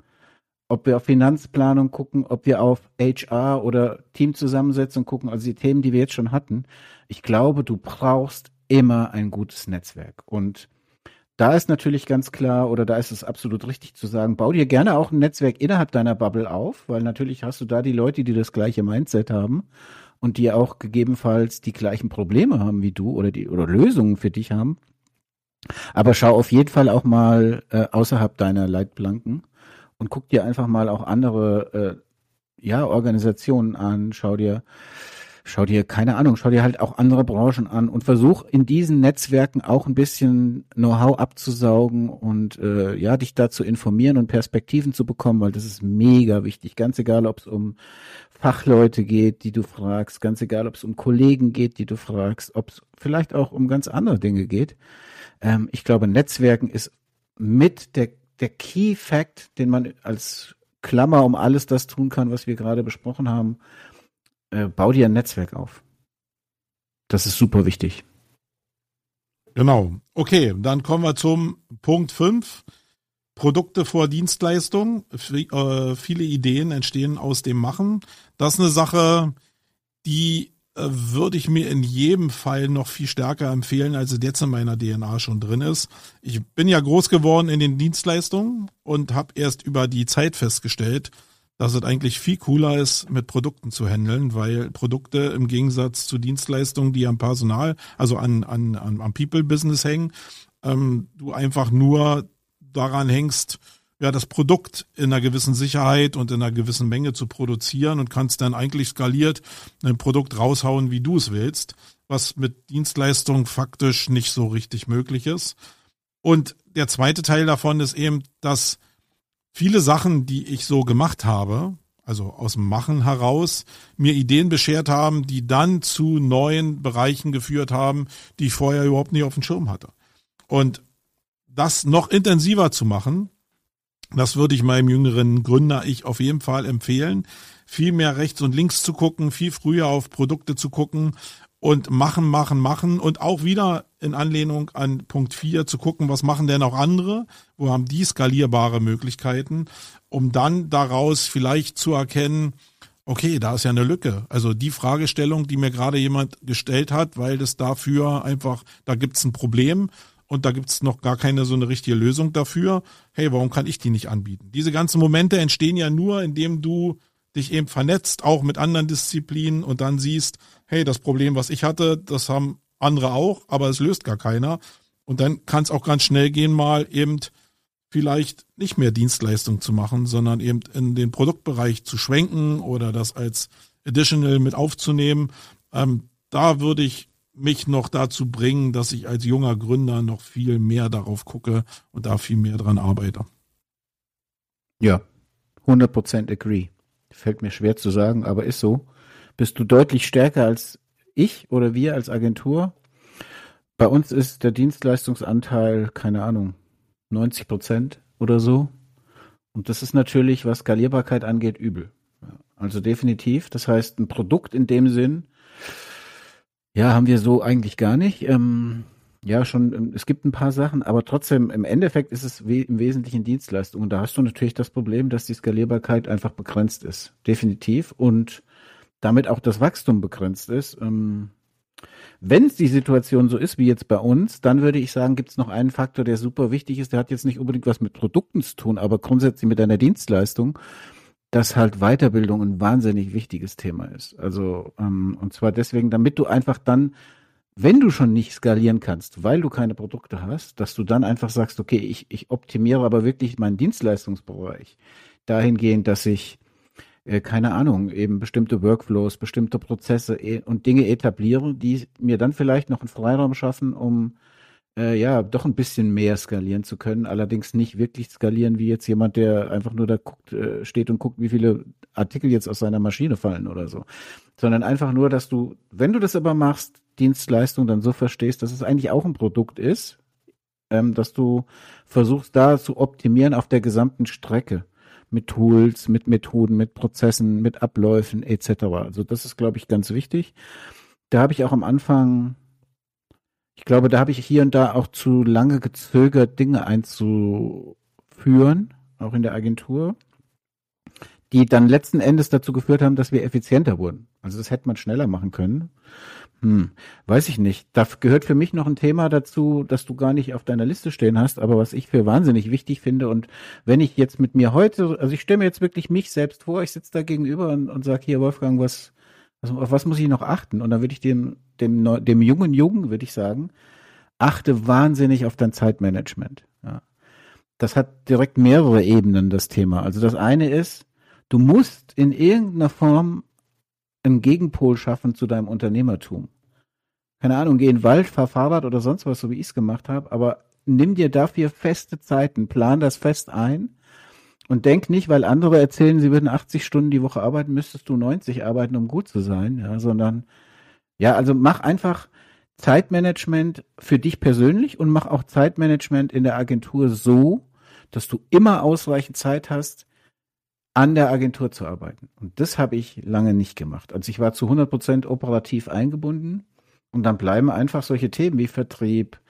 ob wir auf Finanzplanung gucken, ob wir auf HR oder Teamzusammensetzung gucken, also die Themen, die wir jetzt schon hatten. Ich glaube, du brauchst immer ein gutes Netzwerk. Und da ist natürlich ganz klar, oder da ist es absolut richtig zu sagen, bau dir gerne auch ein Netzwerk innerhalb deiner Bubble auf, weil natürlich hast du da die Leute, die das gleiche Mindset haben und die auch gegebenenfalls die gleichen Probleme haben wie du oder die oder Lösungen für dich haben. Aber schau auf jeden Fall auch mal äh, außerhalb deiner Leitplanken und guck dir einfach mal auch andere äh, ja Organisationen an. Schau dir schau dir, keine Ahnung, schau dir halt auch andere Branchen an und versuch in diesen Netzwerken auch ein bisschen Know-how abzusaugen und äh, ja, dich da zu informieren und Perspektiven zu bekommen, weil das ist mega wichtig. Ganz egal, ob es um Fachleute geht, die du fragst, ganz egal, ob es um Kollegen geht, die du fragst, ob es vielleicht auch um ganz andere Dinge geht. Ähm, ich glaube, Netzwerken ist mit der, der Key Fact, den man als Klammer um alles das tun kann, was wir gerade besprochen haben, äh, bau dir ein Netzwerk auf. Das ist super wichtig. Genau. Okay, dann kommen wir zum Punkt 5. Produkte vor Dienstleistung. Äh, viele Ideen entstehen aus dem Machen. Das ist eine Sache, die äh, würde ich mir in jedem Fall noch viel stärker empfehlen, als es jetzt in meiner DNA schon drin ist. Ich bin ja groß geworden in den Dienstleistungen und habe erst über die Zeit festgestellt, dass es eigentlich viel cooler ist, mit Produkten zu handeln, weil Produkte im Gegensatz zu Dienstleistungen, die am Personal, also an, an, an am People-Business hängen, ähm, du einfach nur daran hängst, ja, das Produkt in einer gewissen Sicherheit und in einer gewissen Menge zu produzieren und kannst dann eigentlich skaliert ein Produkt raushauen, wie du es willst, was mit Dienstleistungen faktisch nicht so richtig möglich ist. Und der zweite Teil davon ist eben, dass viele Sachen, die ich so gemacht habe, also aus dem Machen heraus, mir Ideen beschert haben, die dann zu neuen Bereichen geführt haben, die ich vorher überhaupt nicht auf dem Schirm hatte. Und das noch intensiver zu machen, das würde ich meinem jüngeren Gründer ich auf jeden Fall empfehlen, viel mehr rechts und links zu gucken, viel früher auf Produkte zu gucken und machen, machen, machen und auch wieder in Anlehnung an Punkt 4 zu gucken, was machen denn auch andere, wo haben die skalierbare Möglichkeiten, um dann daraus vielleicht zu erkennen, okay, da ist ja eine Lücke. Also die Fragestellung, die mir gerade jemand gestellt hat, weil das dafür einfach, da gibt's ein Problem und da gibt's noch gar keine so eine richtige Lösung dafür. Hey, warum kann ich die nicht anbieten? Diese ganzen Momente entstehen ja nur, indem du dich eben vernetzt, auch mit anderen Disziplinen und dann siehst, hey, das Problem, was ich hatte, das haben andere auch, aber es löst gar keiner. Und dann kann es auch ganz schnell gehen, mal eben vielleicht nicht mehr Dienstleistung zu machen, sondern eben in den Produktbereich zu schwenken oder das als Additional mit aufzunehmen. Ähm, da würde ich mich noch dazu bringen, dass ich als junger Gründer noch viel mehr darauf gucke und da viel mehr dran arbeite. Ja, 100% agree. Fällt mir schwer zu sagen, aber ist so bist du deutlich stärker als ich oder wir als Agentur. Bei uns ist der Dienstleistungsanteil, keine Ahnung, 90 Prozent oder so. Und das ist natürlich, was Skalierbarkeit angeht, übel. Also definitiv. Das heißt, ein Produkt in dem Sinn, ja, haben wir so eigentlich gar nicht. Ähm, ja, schon, ähm, es gibt ein paar Sachen, aber trotzdem, im Endeffekt ist es we im Wesentlichen Dienstleistung. Und da hast du natürlich das Problem, dass die Skalierbarkeit einfach begrenzt ist. Definitiv. Und damit auch das Wachstum begrenzt ist. Ähm, wenn es die Situation so ist wie jetzt bei uns, dann würde ich sagen, gibt es noch einen Faktor, der super wichtig ist. Der hat jetzt nicht unbedingt was mit Produkten zu tun, aber grundsätzlich mit einer Dienstleistung, dass halt Weiterbildung ein wahnsinnig wichtiges Thema ist. Also ähm, und zwar deswegen, damit du einfach dann, wenn du schon nicht skalieren kannst, weil du keine Produkte hast, dass du dann einfach sagst, okay, ich, ich optimiere aber wirklich meinen Dienstleistungsbereich dahingehend, dass ich äh, keine Ahnung, eben bestimmte Workflows, bestimmte Prozesse e und Dinge etabliere, die mir dann vielleicht noch einen Freiraum schaffen, um äh, ja doch ein bisschen mehr skalieren zu können. Allerdings nicht wirklich skalieren wie jetzt jemand, der einfach nur da guckt, äh, steht und guckt, wie viele Artikel jetzt aus seiner Maschine fallen oder so. Sondern einfach nur, dass du, wenn du das aber machst, Dienstleistung dann so verstehst, dass es eigentlich auch ein Produkt ist, ähm, dass du versuchst da zu optimieren auf der gesamten Strecke mit Tools, mit Methoden, mit Prozessen, mit Abläufen etc. Also das ist, glaube ich, ganz wichtig. Da habe ich auch am Anfang, ich glaube, da habe ich hier und da auch zu lange gezögert, Dinge einzuführen, auch in der Agentur. die dann letzten Endes dazu geführt haben, dass wir effizienter wurden. Also das hätte man schneller machen können. Hm, weiß ich nicht. Da gehört für mich noch ein Thema dazu, das du gar nicht auf deiner Liste stehen hast, aber was ich für wahnsinnig wichtig finde. Und wenn ich jetzt mit mir heute, also ich stelle mir jetzt wirklich mich selbst vor, ich sitze da gegenüber und, und sage hier, Wolfgang, was, was, auf was muss ich noch achten? Und dann würde ich dem, dem, dem jungen Jungen, würde ich sagen, achte wahnsinnig auf dein Zeitmanagement. Ja. Das hat direkt mehrere Ebenen, das Thema. Also das eine ist, du musst in irgendeiner Form einen Gegenpol schaffen zu deinem Unternehmertum. Keine Ahnung, geh in den Wald, fahr Fahrrad oder sonst was, so wie ich es gemacht habe, aber nimm dir dafür feste Zeiten, plan das fest ein und denk nicht, weil andere erzählen, sie würden 80 Stunden die Woche arbeiten, müsstest du 90 arbeiten, um gut zu sein, ja, sondern ja, also mach einfach Zeitmanagement für dich persönlich und mach auch Zeitmanagement in der Agentur so, dass du immer ausreichend Zeit hast, an der Agentur zu arbeiten. Und das habe ich lange nicht gemacht. Also ich war zu 100 Prozent operativ eingebunden und dann bleiben einfach solche Themen wie Vertrieb,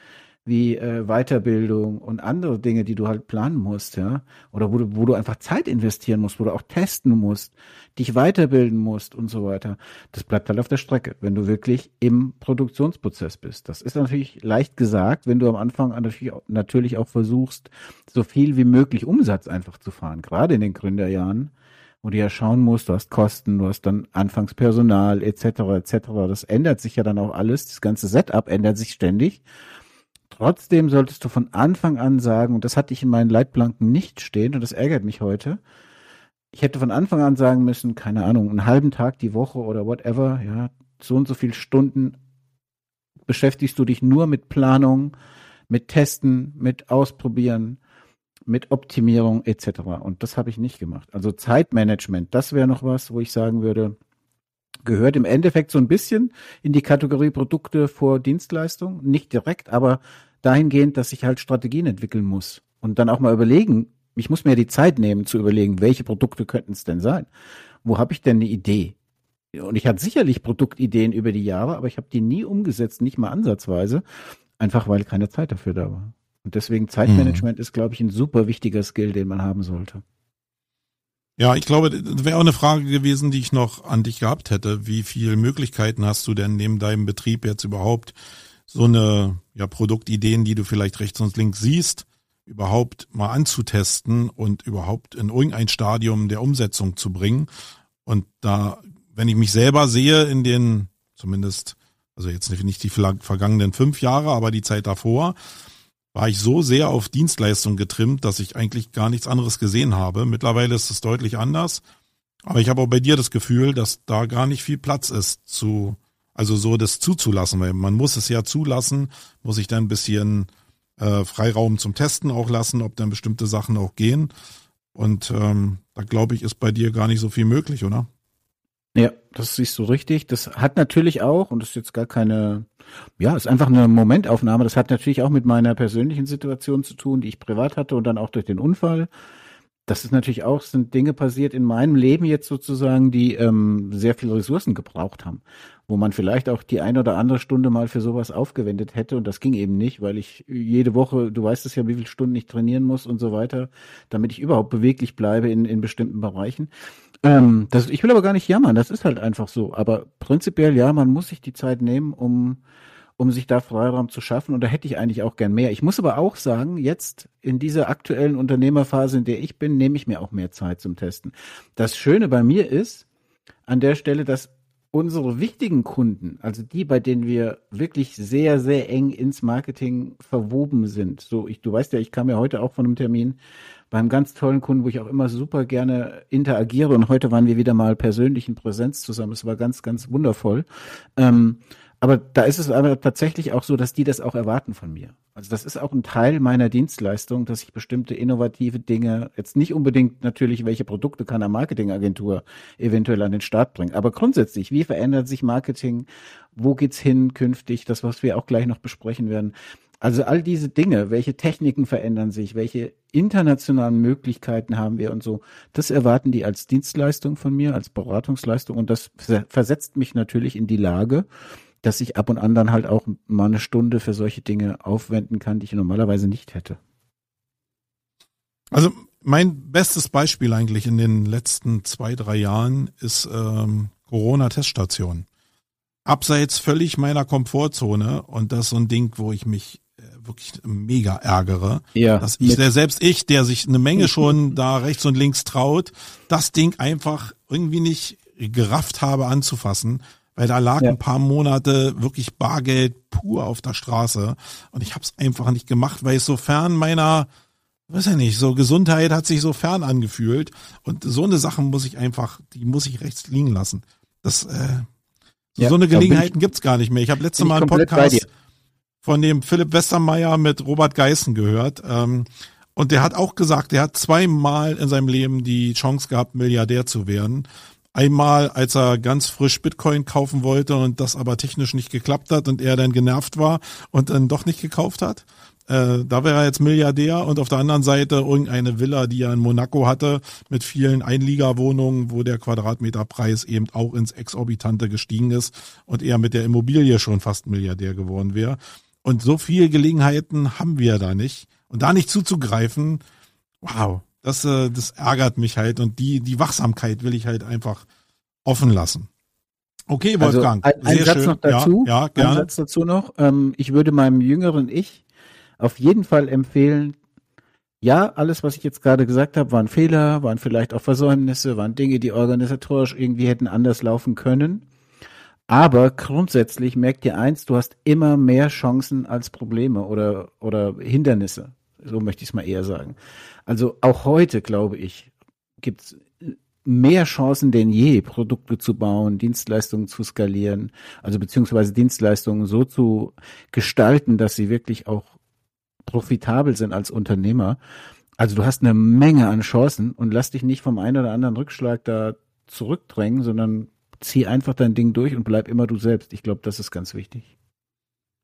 wie äh, Weiterbildung und andere Dinge, die du halt planen musst, ja, oder wo du, wo du einfach Zeit investieren musst, wo du auch testen musst, dich weiterbilden musst und so weiter. Das bleibt halt auf der Strecke, wenn du wirklich im Produktionsprozess bist. Das ist natürlich leicht gesagt, wenn du am Anfang natürlich, natürlich auch versuchst, so viel wie möglich Umsatz einfach zu fahren, gerade in den Gründerjahren wo du ja schauen musst, du hast Kosten, du hast dann Anfangspersonal etc. etc. Das ändert sich ja dann auch alles, das ganze Setup ändert sich ständig Trotzdem solltest du von Anfang an sagen, und das hatte ich in meinen Leitplanken nicht stehen, und das ärgert mich heute. Ich hätte von Anfang an sagen müssen, keine Ahnung, einen halben Tag die Woche oder whatever, ja, so und so viele Stunden beschäftigst du dich nur mit Planung, mit Testen, mit Ausprobieren, mit Optimierung etc. Und das habe ich nicht gemacht. Also Zeitmanagement, das wäre noch was, wo ich sagen würde, gehört im Endeffekt so ein bisschen in die Kategorie Produkte vor Dienstleistung. Nicht direkt, aber dahingehend, dass ich halt Strategien entwickeln muss und dann auch mal überlegen, ich muss mir die Zeit nehmen zu überlegen, welche Produkte könnten es denn sein? Wo habe ich denn eine Idee? Und ich hatte sicherlich Produktideen über die Jahre, aber ich habe die nie umgesetzt, nicht mal ansatzweise, einfach weil keine Zeit dafür da war. Und deswegen Zeitmanagement mhm. ist, glaube ich, ein super wichtiger Skill, den man haben sollte. Ja, ich glaube, das wäre auch eine Frage gewesen, die ich noch an dich gehabt hätte. Wie viele Möglichkeiten hast du denn neben deinem Betrieb jetzt überhaupt so eine ja, Produktideen, die du vielleicht rechts und links siehst, überhaupt mal anzutesten und überhaupt in irgendein Stadium der Umsetzung zu bringen? Und da, wenn ich mich selber sehe in den, zumindest, also jetzt nicht die vergangenen fünf Jahre, aber die Zeit davor, war ich so sehr auf Dienstleistung getrimmt, dass ich eigentlich gar nichts anderes gesehen habe. Mittlerweile ist es deutlich anders. Aber ich habe auch bei dir das Gefühl, dass da gar nicht viel Platz ist zu, also so das zuzulassen, weil man muss es ja zulassen, muss ich dann ein bisschen äh, Freiraum zum Testen auch lassen, ob dann bestimmte Sachen auch gehen. Und ähm, da glaube ich, ist bei dir gar nicht so viel möglich, oder? Ja, das siehst du richtig. Das hat natürlich auch, und das ist jetzt gar keine, ja, ist einfach eine Momentaufnahme. Das hat natürlich auch mit meiner persönlichen Situation zu tun, die ich privat hatte und dann auch durch den Unfall. Das ist natürlich auch, sind Dinge passiert in meinem Leben jetzt sozusagen, die ähm, sehr viele Ressourcen gebraucht haben, wo man vielleicht auch die eine oder andere Stunde mal für sowas aufgewendet hätte und das ging eben nicht, weil ich jede Woche, du weißt es ja, wie viele Stunden ich trainieren muss und so weiter, damit ich überhaupt beweglich bleibe in, in bestimmten Bereichen. Ähm, das, ich will aber gar nicht jammern, das ist halt einfach so. Aber prinzipiell ja, man muss sich die Zeit nehmen, um, um sich da Freiraum zu schaffen. Und da hätte ich eigentlich auch gern mehr. Ich muss aber auch sagen, jetzt in dieser aktuellen Unternehmerphase, in der ich bin, nehme ich mir auch mehr Zeit zum Testen. Das Schöne bei mir ist an der Stelle, dass unsere wichtigen Kunden, also die, bei denen wir wirklich sehr, sehr eng ins Marketing verwoben sind. So, ich, du weißt ja, ich kam ja heute auch von einem Termin beim ganz tollen Kunden, wo ich auch immer super gerne interagiere. Und heute waren wir wieder mal persönlich in Präsenz zusammen. Es war ganz, ganz wundervoll. Ähm, aber da ist es aber tatsächlich auch so, dass die das auch erwarten von mir. Also das ist auch ein Teil meiner Dienstleistung, dass ich bestimmte innovative Dinge, jetzt nicht unbedingt natürlich, welche Produkte kann eine Marketingagentur eventuell an den Start bringen, aber grundsätzlich, wie verändert sich Marketing? Wo geht's hin künftig? Das, was wir auch gleich noch besprechen werden. Also all diese Dinge, welche Techniken verändern sich, welche internationalen Möglichkeiten haben wir und so, das erwarten die als Dienstleistung von mir, als Beratungsleistung und das versetzt mich natürlich in die Lage, dass ich ab und an dann halt auch mal eine Stunde für solche Dinge aufwenden kann, die ich normalerweise nicht hätte. Also mein bestes Beispiel eigentlich in den letzten zwei, drei Jahren ist ähm, Corona-Teststation. Abseits völlig meiner Komfortzone und das ist so ein Ding, wo ich mich äh, wirklich mega ärgere. Ja. Dass ich, der, selbst ich, der sich eine Menge schon da rechts und links traut, das Ding einfach irgendwie nicht gerafft habe anzufassen, weil da lag ja. ein paar Monate wirklich Bargeld pur auf der Straße und ich habe es einfach nicht gemacht, weil es so fern meiner weiß ja nicht, so Gesundheit hat sich so fern angefühlt und so eine Sache muss ich einfach, die muss ich rechts liegen lassen. Das, äh, so, ja, so eine Gelegenheiten gibt's gar nicht mehr. Ich habe letztes Mal einen Podcast von dem Philipp Westermeier mit Robert Geißen gehört. Ähm, und der hat auch gesagt, er hat zweimal in seinem Leben die Chance gehabt, Milliardär zu werden. Einmal, als er ganz frisch Bitcoin kaufen wollte und das aber technisch nicht geklappt hat und er dann genervt war und dann doch nicht gekauft hat. Äh, da wäre er jetzt Milliardär und auf der anderen Seite irgendeine Villa, die er in Monaco hatte, mit vielen Einliegerwohnungen, wo der Quadratmeterpreis eben auch ins Exorbitante gestiegen ist und er mit der Immobilie schon fast Milliardär geworden wäre. Und so viele Gelegenheiten haben wir da nicht. Und da nicht zuzugreifen, wow, das, äh, das ärgert mich halt und die, die Wachsamkeit will ich halt einfach offen lassen. Okay, also Wolfgang. Also ein, ein Satz schön. noch dazu. Ja, ja gerne. Ein Satz dazu noch. Ähm, ich würde meinem jüngeren Ich auf jeden Fall empfehlen, ja, alles, was ich jetzt gerade gesagt habe, waren Fehler, waren vielleicht auch Versäumnisse, waren Dinge, die organisatorisch irgendwie hätten anders laufen können. Aber grundsätzlich merkt ihr eins, du hast immer mehr Chancen als Probleme oder, oder Hindernisse. So möchte ich es mal eher sagen. Also auch heute, glaube ich, gibt es mehr Chancen denn je, Produkte zu bauen, Dienstleistungen zu skalieren, also beziehungsweise Dienstleistungen so zu gestalten, dass sie wirklich auch profitabel sind als Unternehmer. Also du hast eine Menge an Chancen und lass dich nicht vom einen oder anderen Rückschlag da zurückdrängen, sondern zieh einfach dein Ding durch und bleib immer du selbst. Ich glaube, das ist ganz wichtig.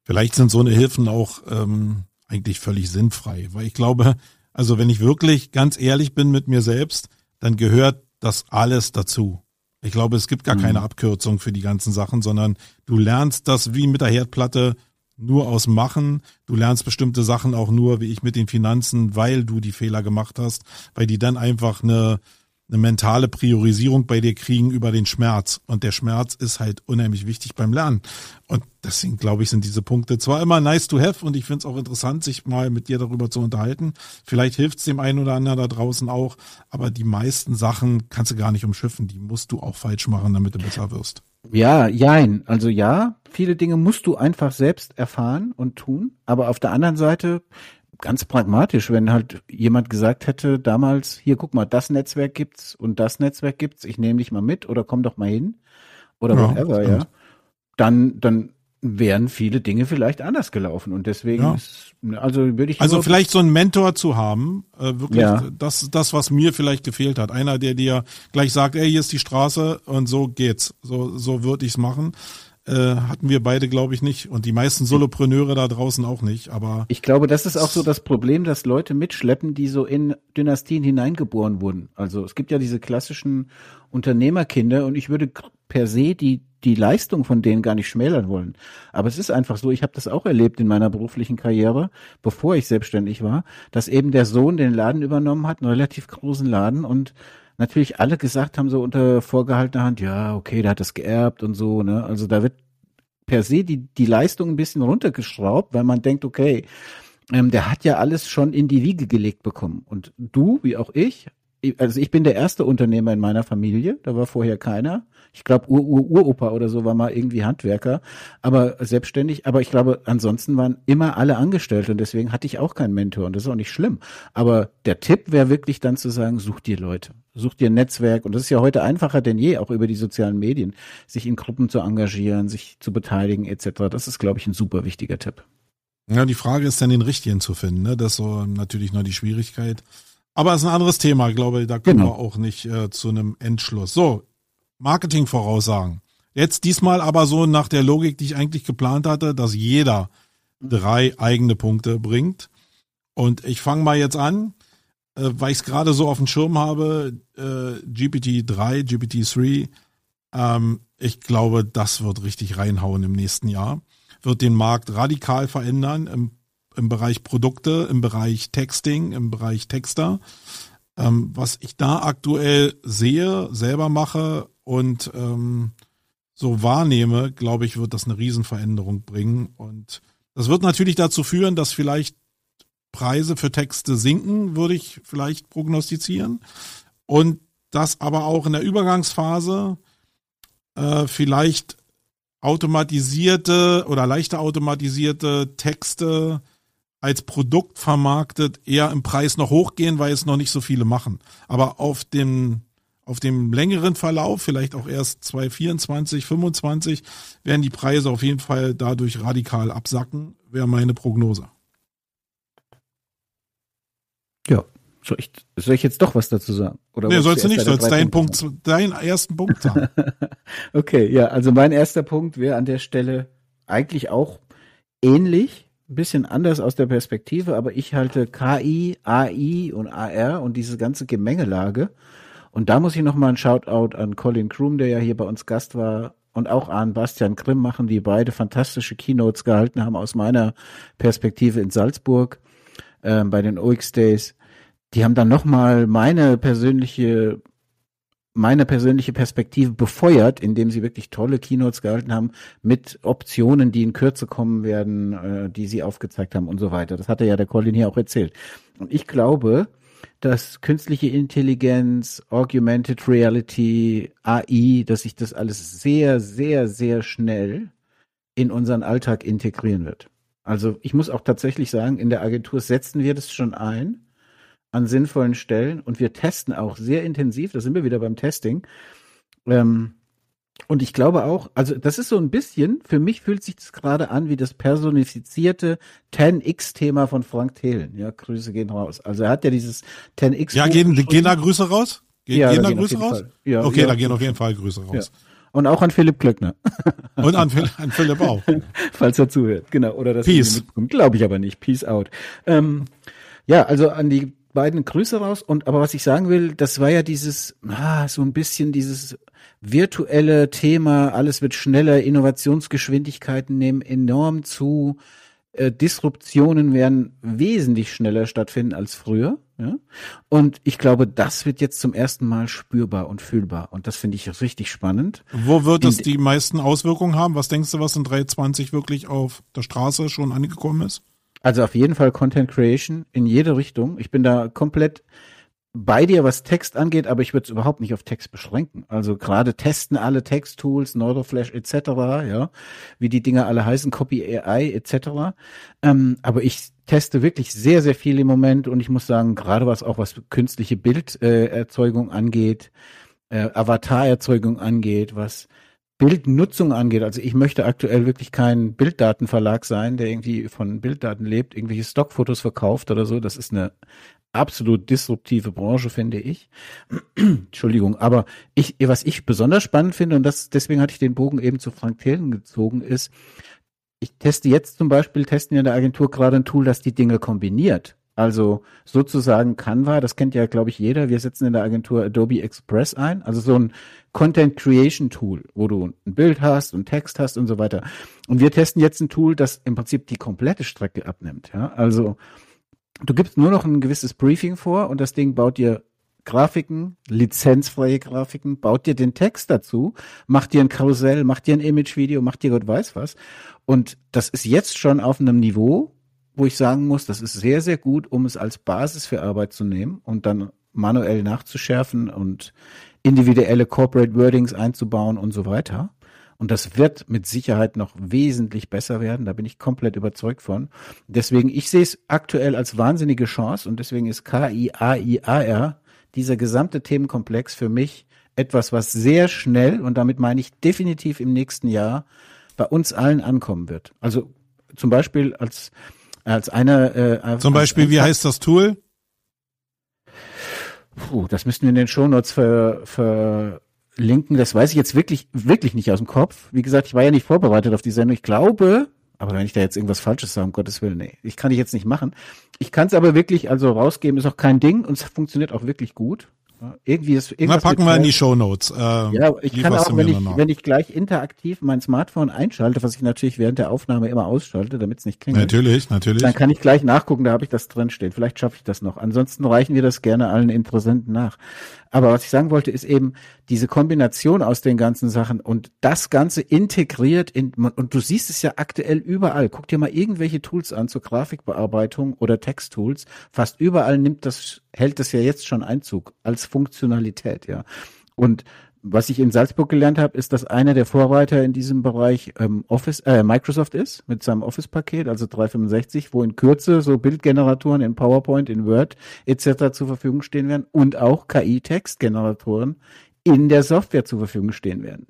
Vielleicht sind so eine Hilfen auch ähm, eigentlich völlig sinnfrei, weil ich glaube, also wenn ich wirklich ganz ehrlich bin mit mir selbst, dann gehört das alles dazu. Ich glaube, es gibt gar mhm. keine Abkürzung für die ganzen Sachen, sondern du lernst das wie mit der Herdplatte nur aus Machen. Du lernst bestimmte Sachen auch nur, wie ich mit den Finanzen, weil du die Fehler gemacht hast, weil die dann einfach eine, eine mentale Priorisierung bei dir kriegen über den Schmerz. Und der Schmerz ist halt unheimlich wichtig beim Lernen. Und deswegen glaube ich, sind diese Punkte zwar immer nice to have und ich finde es auch interessant, sich mal mit dir darüber zu unterhalten. Vielleicht hilft es dem einen oder anderen da draußen auch, aber die meisten Sachen kannst du gar nicht umschiffen. Die musst du auch falsch machen, damit du besser wirst. Ja, jein. Also ja, viele Dinge musst du einfach selbst erfahren und tun. Aber auf der anderen Seite, ganz pragmatisch, wenn halt jemand gesagt hätte damals, hier guck mal, das Netzwerk gibt's und das Netzwerk gibt's, ich nehme dich mal mit oder komm doch mal hin oder ja, whatever, ja. Dann, dann wären viele Dinge vielleicht anders gelaufen und deswegen ja. ist, also würde ich also vielleicht so einen Mentor zu haben äh, wirklich ja. das das was mir vielleicht gefehlt hat einer der dir gleich sagt ey hier ist die Straße und so geht's so so würde ich's machen äh, hatten wir beide glaube ich nicht und die meisten Solopreneure da draußen auch nicht aber ich glaube das ist auch so das Problem dass Leute mitschleppen die so in Dynastien hineingeboren wurden also es gibt ja diese klassischen Unternehmerkinder und ich würde per se die die Leistung von denen gar nicht schmälern wollen. Aber es ist einfach so, ich habe das auch erlebt in meiner beruflichen Karriere, bevor ich selbstständig war, dass eben der Sohn den Laden übernommen hat, einen relativ großen Laden und natürlich alle gesagt haben so unter vorgehaltener Hand, ja, okay, der hat das geerbt und so, ne? Also da wird per se die, die Leistung ein bisschen runtergeschraubt, weil man denkt, okay, ähm, der hat ja alles schon in die Wiege gelegt bekommen. Und du, wie auch ich, also ich bin der erste Unternehmer in meiner Familie, da war vorher keiner. Ich glaube, Ur -Ur Uropa oder so war mal irgendwie Handwerker, aber selbstständig. Aber ich glaube, ansonsten waren immer alle Angestellte und deswegen hatte ich auch keinen Mentor und das ist auch nicht schlimm. Aber der Tipp wäre wirklich dann zu sagen, such dir Leute, such dir ein Netzwerk und das ist ja heute einfacher denn je, auch über die sozialen Medien, sich in Gruppen zu engagieren, sich zu beteiligen etc. Das ist, glaube ich, ein super wichtiger Tipp. Ja, die Frage ist dann den richtigen zu finden. Ne? Das ist so natürlich noch die Schwierigkeit. Aber es ist ein anderes Thema, glaube ich. Da kommen genau. wir auch nicht äh, zu einem Endschluss. So, Marketing-Voraussagen. Jetzt diesmal aber so nach der Logik, die ich eigentlich geplant hatte, dass jeder drei eigene Punkte bringt. Und ich fange mal jetzt an, äh, weil ich es gerade so auf dem Schirm habe, äh, GPT-3, GPT-3. Ähm, ich glaube, das wird richtig reinhauen im nächsten Jahr. Wird den Markt radikal verändern im, im Bereich Produkte, im Bereich Texting, im Bereich Texter. Ähm, was ich da aktuell sehe, selber mache und ähm, so wahrnehme, glaube ich, wird das eine Riesenveränderung bringen. Und das wird natürlich dazu führen, dass vielleicht Preise für Texte sinken, würde ich vielleicht prognostizieren. Und dass aber auch in der Übergangsphase äh, vielleicht automatisierte oder leichter automatisierte Texte als Produkt vermarktet eher im Preis noch hochgehen, weil es noch nicht so viele machen. Aber auf dem auf dem längeren Verlauf, vielleicht auch erst 2024, 2025, werden die Preise auf jeden Fall dadurch radikal absacken, wäre meine Prognose. Ja, soll ich, soll ich jetzt doch was dazu sagen? Oder nee, sollst du nicht, sollst deinen Punkt, sagen? deinen ersten Punkt sagen. okay, ja, also mein erster Punkt wäre an der Stelle eigentlich auch ähnlich, ein bisschen anders aus der Perspektive, aber ich halte KI, AI und AR und diese ganze Gemengelage und da muss ich nochmal einen Shoutout an Colin Kroom, der ja hier bei uns Gast war, und auch an Bastian Grimm machen, die beide fantastische Keynotes gehalten haben aus meiner Perspektive in Salzburg äh, bei den OX Days. Die haben dann nochmal meine persönliche meine persönliche Perspektive befeuert, indem sie wirklich tolle Keynotes gehalten haben mit Optionen, die in Kürze kommen werden, äh, die sie aufgezeigt haben und so weiter. Das hatte ja der Colin hier auch erzählt. Und ich glaube, dass künstliche Intelligenz, Augmented Reality, AI, dass sich das alles sehr, sehr, sehr schnell in unseren Alltag integrieren wird. Also ich muss auch tatsächlich sagen, in der Agentur setzen wir das schon ein an sinnvollen Stellen und wir testen auch sehr intensiv, da sind wir wieder beim Testing, ähm, und ich glaube auch, also das ist so ein bisschen, für mich fühlt sich das gerade an wie das personifizierte 10x-Thema von Frank Thelen. Ja, Grüße gehen raus. Also er hat ja dieses 10x. Ja, gehen, gehen da Grüße raus? Ge ja, gehen da, Grüße raus? Ja, okay, ja, da gehen auf jeden Fall Grüße raus. Und auch an Philipp Klöckner. Und an, an Philipp auch. Falls er zuhört, genau. Oder das Peace. Glaube ich aber nicht. Peace out. Ähm, ja, also an die beiden Grüße raus. Und aber was ich sagen will, das war ja dieses, ah, so ein bisschen dieses virtuelle Thema, alles wird schneller, Innovationsgeschwindigkeiten nehmen enorm zu, äh, Disruptionen werden wesentlich schneller stattfinden als früher. Ja? Und ich glaube, das wird jetzt zum ersten Mal spürbar und fühlbar. Und das finde ich richtig spannend. Wo wird es die meisten Auswirkungen haben? Was denkst du, was in 320 wirklich auf der Straße schon angekommen ist? Also auf jeden Fall Content Creation in jede Richtung. Ich bin da komplett bei dir, was Text angeht, aber ich würde es überhaupt nicht auf Text beschränken. Also gerade testen alle Texttools, Neuroflash etc., ja, wie die Dinger alle heißen, Copy AI etc. Ähm, aber ich teste wirklich sehr, sehr viel im Moment und ich muss sagen, gerade was auch was künstliche Bilderzeugung äh, angeht, äh, Avatarerzeugung angeht, was Bildnutzung angeht. Also ich möchte aktuell wirklich kein Bilddatenverlag sein, der irgendwie von Bilddaten lebt, irgendwelche Stockfotos verkauft oder so. Das ist eine absolut disruptive Branche, finde ich. Entschuldigung, aber ich, was ich besonders spannend finde, und das, deswegen hatte ich den Bogen eben zu Frank Thelen gezogen, ist, ich teste jetzt zum Beispiel, testen in der Agentur gerade ein Tool, das die Dinge kombiniert. Also sozusagen Canva, das kennt ja, glaube ich, jeder. Wir setzen in der Agentur Adobe Express ein, also so ein Content Creation Tool, wo du ein Bild hast und Text hast und so weiter. Und wir testen jetzt ein Tool, das im Prinzip die komplette Strecke abnimmt. Ja, also du gibst nur noch ein gewisses Briefing vor und das Ding baut dir Grafiken, lizenzfreie Grafiken, baut dir den Text dazu, macht dir ein Karussell, macht dir ein Imagevideo, macht dir Gott weiß was. Und das ist jetzt schon auf einem Niveau, wo ich sagen muss, das ist sehr, sehr gut, um es als Basis für Arbeit zu nehmen und dann manuell nachzuschärfen und individuelle Corporate Wordings einzubauen und so weiter. Und das wird mit Sicherheit noch wesentlich besser werden. Da bin ich komplett überzeugt von. Deswegen, ich sehe es aktuell als wahnsinnige Chance und deswegen ist KI, AI, AR, dieser gesamte Themenkomplex für mich etwas, was sehr schnell und damit meine ich definitiv im nächsten Jahr bei uns allen ankommen wird. Also zum Beispiel als als einer. Äh, zum Beispiel, als, wie heißt das Tool? Puh, das müssten wir in den Shownotes ver, ver linken, das weiß ich jetzt wirklich, wirklich nicht aus dem Kopf. Wie gesagt, ich war ja nicht vorbereitet auf die Sendung. Ich glaube, aber wenn ich da jetzt irgendwas Falsches sage, um Gottes Willen, nee, ich kann ich jetzt nicht machen. Ich kann es aber wirklich, also rausgeben ist auch kein Ding und es funktioniert auch wirklich gut. Irgendwie ist irgendwas. Na, packen wir in die Show Notes. Äh, ja, ich kann auch, wenn ich, wenn ich gleich interaktiv mein Smartphone einschalte, was ich natürlich während der Aufnahme immer ausschalte, damit es nicht klingelt. Natürlich, natürlich. Dann kann ich gleich nachgucken, da habe ich das drin stehen. Vielleicht schaffe ich das noch. Ansonsten reichen wir das gerne allen Interessenten nach. Aber was ich sagen wollte, ist eben diese Kombination aus den ganzen Sachen und das Ganze integriert in, und du siehst es ja aktuell überall. Guck dir mal irgendwelche Tools an zur Grafikbearbeitung oder Texttools. Fast überall nimmt das, hält das ja jetzt schon Einzug als Funktionalität, ja. Und was ich in Salzburg gelernt habe, ist, dass einer der Vorreiter in diesem Bereich ähm, Office, äh, Microsoft ist mit seinem Office-Paket, also 365, wo in Kürze so Bildgeneratoren in PowerPoint, in Word etc. zur Verfügung stehen werden und auch KI-Textgeneratoren in der Software zur Verfügung stehen werden.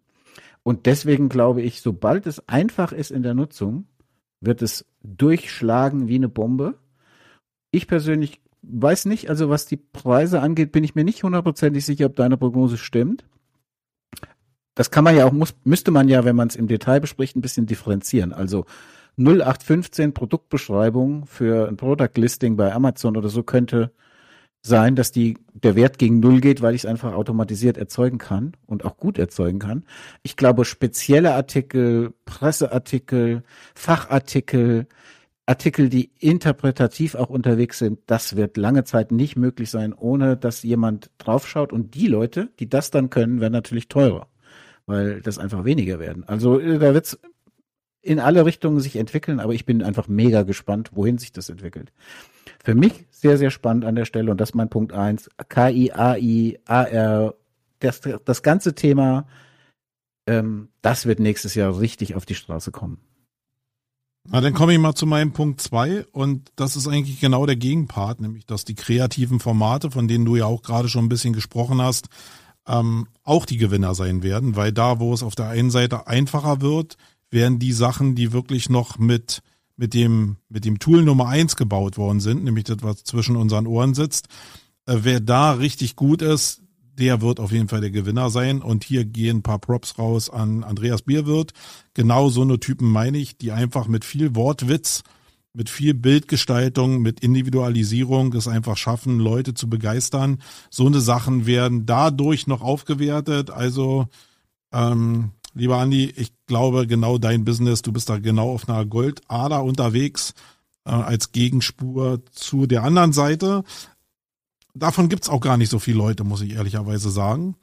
Und deswegen glaube ich, sobald es einfach ist in der Nutzung, wird es durchschlagen wie eine Bombe. Ich persönlich weiß nicht, also was die Preise angeht, bin ich mir nicht hundertprozentig sicher, ob deine Prognose stimmt. Das kann man ja auch, muss, müsste man ja, wenn man es im Detail bespricht, ein bisschen differenzieren. Also 0815 Produktbeschreibung für ein Product Listing bei Amazon oder so könnte sein, dass die, der Wert gegen Null geht, weil ich es einfach automatisiert erzeugen kann und auch gut erzeugen kann. Ich glaube, spezielle Artikel, Presseartikel, Fachartikel, Artikel, die interpretativ auch unterwegs sind, das wird lange Zeit nicht möglich sein, ohne dass jemand draufschaut. Und die Leute, die das dann können, werden natürlich teurer, weil das einfach weniger werden. Also äh, da wird's in alle Richtungen sich entwickeln, aber ich bin einfach mega gespannt, wohin sich das entwickelt. Für mich sehr, sehr spannend an der Stelle, und das ist mein Punkt eins KI, AI, AR, das, das ganze Thema, ähm, das wird nächstes Jahr richtig auf die Straße kommen. Na, dann komme ich mal zu meinem Punkt zwei und das ist eigentlich genau der Gegenpart, nämlich dass die kreativen Formate, von denen du ja auch gerade schon ein bisschen gesprochen hast, ähm, auch die Gewinner sein werden, weil da, wo es auf der einen Seite einfacher wird, werden die Sachen, die wirklich noch mit mit dem mit dem Tool Nummer eins gebaut worden sind, nämlich das, was zwischen unseren Ohren sitzt, äh, wer da richtig gut ist, der wird auf jeden Fall der Gewinner sein. Und hier gehen ein paar Props raus an Andreas Bierwirt. Genau so eine Typen meine ich, die einfach mit viel Wortwitz, mit viel Bildgestaltung, mit Individualisierung es einfach schaffen, Leute zu begeistern. So eine Sachen werden dadurch noch aufgewertet. Also, ähm, lieber Andi, ich glaube, genau dein Business, du bist da genau auf einer Goldader unterwegs äh, als Gegenspur zu der anderen Seite davon gibt's auch gar nicht so viele Leute, muss ich ehrlicherweise sagen,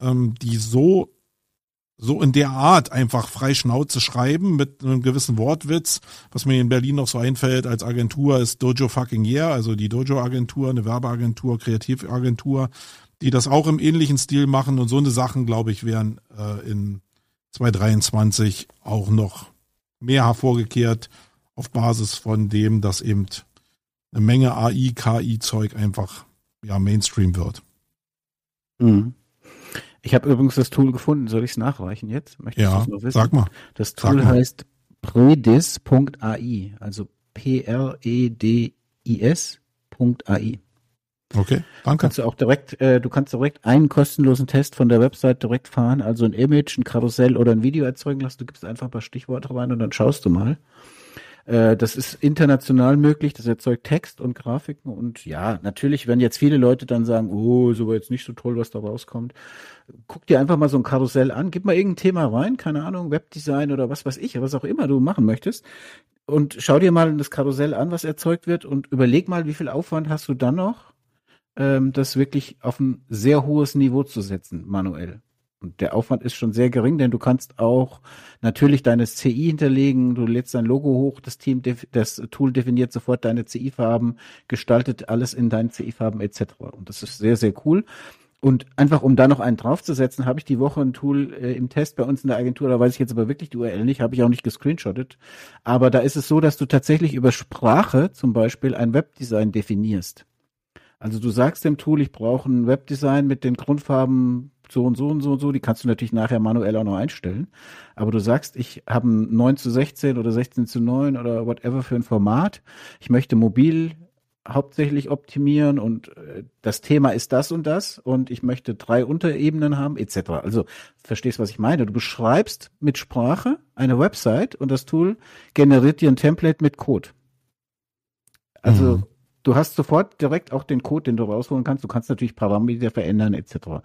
ähm, die so so in der Art einfach frei Schnauze schreiben mit einem gewissen Wortwitz. Was mir in Berlin noch so einfällt als Agentur ist Dojo Fucking Yeah, also die Dojo-Agentur, eine Werbeagentur, Kreativagentur, die das auch im ähnlichen Stil machen und so eine Sachen, glaube ich, wären äh, in 2023 auch noch mehr hervorgekehrt auf Basis von dem, dass eben eine Menge AI, KI-Zeug einfach ja, Mainstream wird. Mhm. Ich habe übrigens das Tool gefunden. Soll ich es nachreichen jetzt? Möchtest ja, sag mal. Das Tool heißt predis.ai, also P-R-E-D-I-S.ai. Okay, danke. Kannst du auch direkt, äh, du kannst direkt einen kostenlosen Test von der Website direkt fahren, also ein Image, ein Karussell oder ein Video erzeugen lassen. Du gibst einfach ein paar Stichworte rein und dann schaust du mal. Äh, das ist international möglich, das erzeugt Text und Grafiken und ja, natürlich werden jetzt viele Leute dann sagen, oh, ist aber jetzt nicht so toll, was da rauskommt. Guck dir einfach mal so ein Karussell an, gib mal irgendein Thema rein, keine Ahnung, Webdesign oder was weiß ich, was auch immer du machen möchtest und schau dir mal das Karussell an, was erzeugt wird und überleg mal, wie viel Aufwand hast du dann noch, ähm, das wirklich auf ein sehr hohes Niveau zu setzen, manuell. Und der Aufwand ist schon sehr gering, denn du kannst auch natürlich deine CI hinterlegen, du lädst dein Logo hoch, das Team, das Tool definiert sofort deine CI-Farben, gestaltet alles in deinen CI-Farben etc. Und das ist sehr, sehr cool. Und einfach um da noch einen draufzusetzen, habe ich die Woche ein Tool äh, im Test bei uns in der Agentur, da weiß ich jetzt aber wirklich die URL nicht, habe ich auch nicht gescreenshottet. Aber da ist es so, dass du tatsächlich über Sprache zum Beispiel ein Webdesign definierst. Also du sagst dem Tool, ich brauche ein Webdesign mit den Grundfarben so und so und so und so, die kannst du natürlich nachher manuell auch noch einstellen. Aber du sagst, ich habe ein 9 zu 16 oder 16 zu 9 oder whatever für ein Format. Ich möchte mobil hauptsächlich optimieren und äh, das Thema ist das und das und ich möchte drei Unterebenen haben etc. Also verstehst, was ich meine? Du beschreibst mit Sprache eine Website und das Tool generiert dir ein Template mit Code. Also mhm du hast sofort direkt auch den Code, den du rausholen kannst. Du kannst natürlich Parameter verändern etc.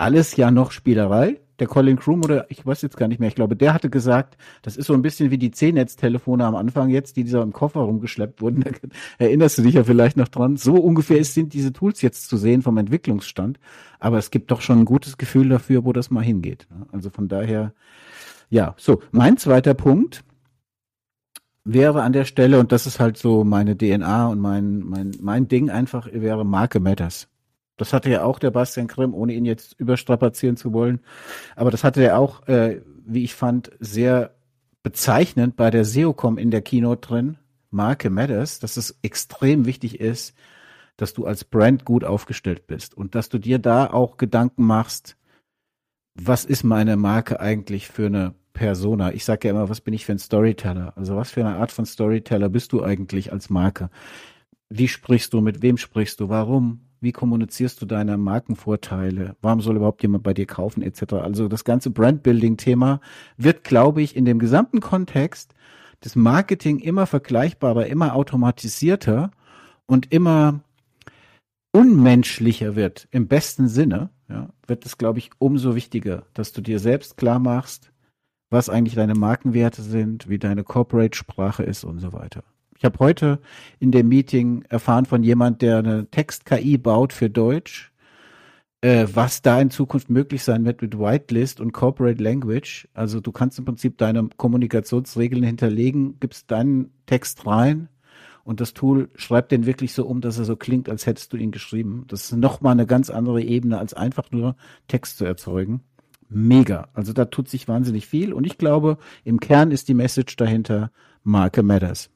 Alles ja noch Spielerei. Der Colin Kroom oder ich weiß jetzt gar nicht mehr, ich glaube, der hatte gesagt, das ist so ein bisschen wie die C-Netz-Telefone am Anfang jetzt, die dieser im Koffer rumgeschleppt wurden. Da erinnerst du dich ja vielleicht noch dran. So ungefähr sind diese Tools jetzt zu sehen vom Entwicklungsstand. Aber es gibt doch schon ein gutes Gefühl dafür, wo das mal hingeht. Also von daher, ja, so. Mein zweiter Punkt wäre an der Stelle, und das ist halt so meine DNA und mein, mein, mein Ding einfach, wäre Marke Matters. Das hatte ja auch der Bastian Grimm, ohne ihn jetzt überstrapazieren zu wollen. Aber das hatte er auch, äh, wie ich fand, sehr bezeichnend bei der SEOCom in der Keynote drin. Marke Matters, dass es extrem wichtig ist, dass du als Brand gut aufgestellt bist und dass du dir da auch Gedanken machst, was ist meine Marke eigentlich für eine Persona. Ich sage ja immer, was bin ich für ein Storyteller? Also was für eine Art von Storyteller bist du eigentlich als Marke? Wie sprichst du? Mit wem sprichst du? Warum? Wie kommunizierst du deine Markenvorteile? Warum soll überhaupt jemand bei dir kaufen etc.? Also das ganze Brandbuilding-Thema wird, glaube ich, in dem gesamten Kontext des Marketing immer vergleichbarer, immer automatisierter und immer unmenschlicher wird, im besten Sinne, ja, wird es, glaube ich, umso wichtiger, dass du dir selbst klar machst, was eigentlich deine Markenwerte sind, wie deine Corporate-Sprache ist und so weiter. Ich habe heute in dem Meeting erfahren von jemand, der eine Text-KI baut für Deutsch, äh, was da in Zukunft möglich sein wird mit Whitelist und Corporate Language. Also du kannst im Prinzip deine Kommunikationsregeln hinterlegen, gibst deinen Text rein und das Tool schreibt den wirklich so um, dass er so klingt, als hättest du ihn geschrieben. Das ist nochmal eine ganz andere Ebene, als einfach nur Text zu erzeugen mega. Also da tut sich wahnsinnig viel und ich glaube, im Kern ist die Message dahinter, Marke matters.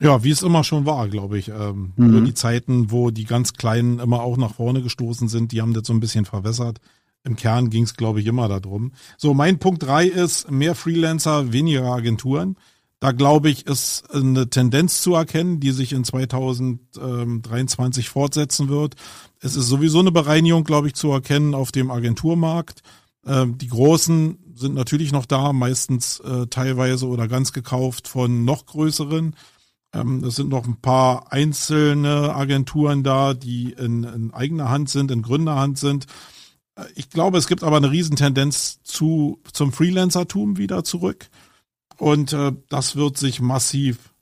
Ja, wie es immer schon war, glaube ich. Ähm, mhm. Nur die Zeiten, wo die ganz Kleinen immer auch nach vorne gestoßen sind, die haben das so ein bisschen verwässert. Im Kern ging es, glaube ich, immer darum. So, mein Punkt drei ist mehr Freelancer, weniger Agenturen. Da glaube ich, ist eine Tendenz zu erkennen, die sich in 2023 fortsetzen wird. Es ist sowieso eine Bereinigung, glaube ich, zu erkennen auf dem Agenturmarkt. Ähm, die Großen sind natürlich noch da, meistens äh, teilweise oder ganz gekauft von noch größeren. Ähm, es sind noch ein paar einzelne Agenturen da, die in, in eigener Hand sind, in Gründerhand sind. Äh, ich glaube, es gibt aber eine Riesentendenz zu, zum Freelancertum wieder zurück. Und äh, das wird sich massiv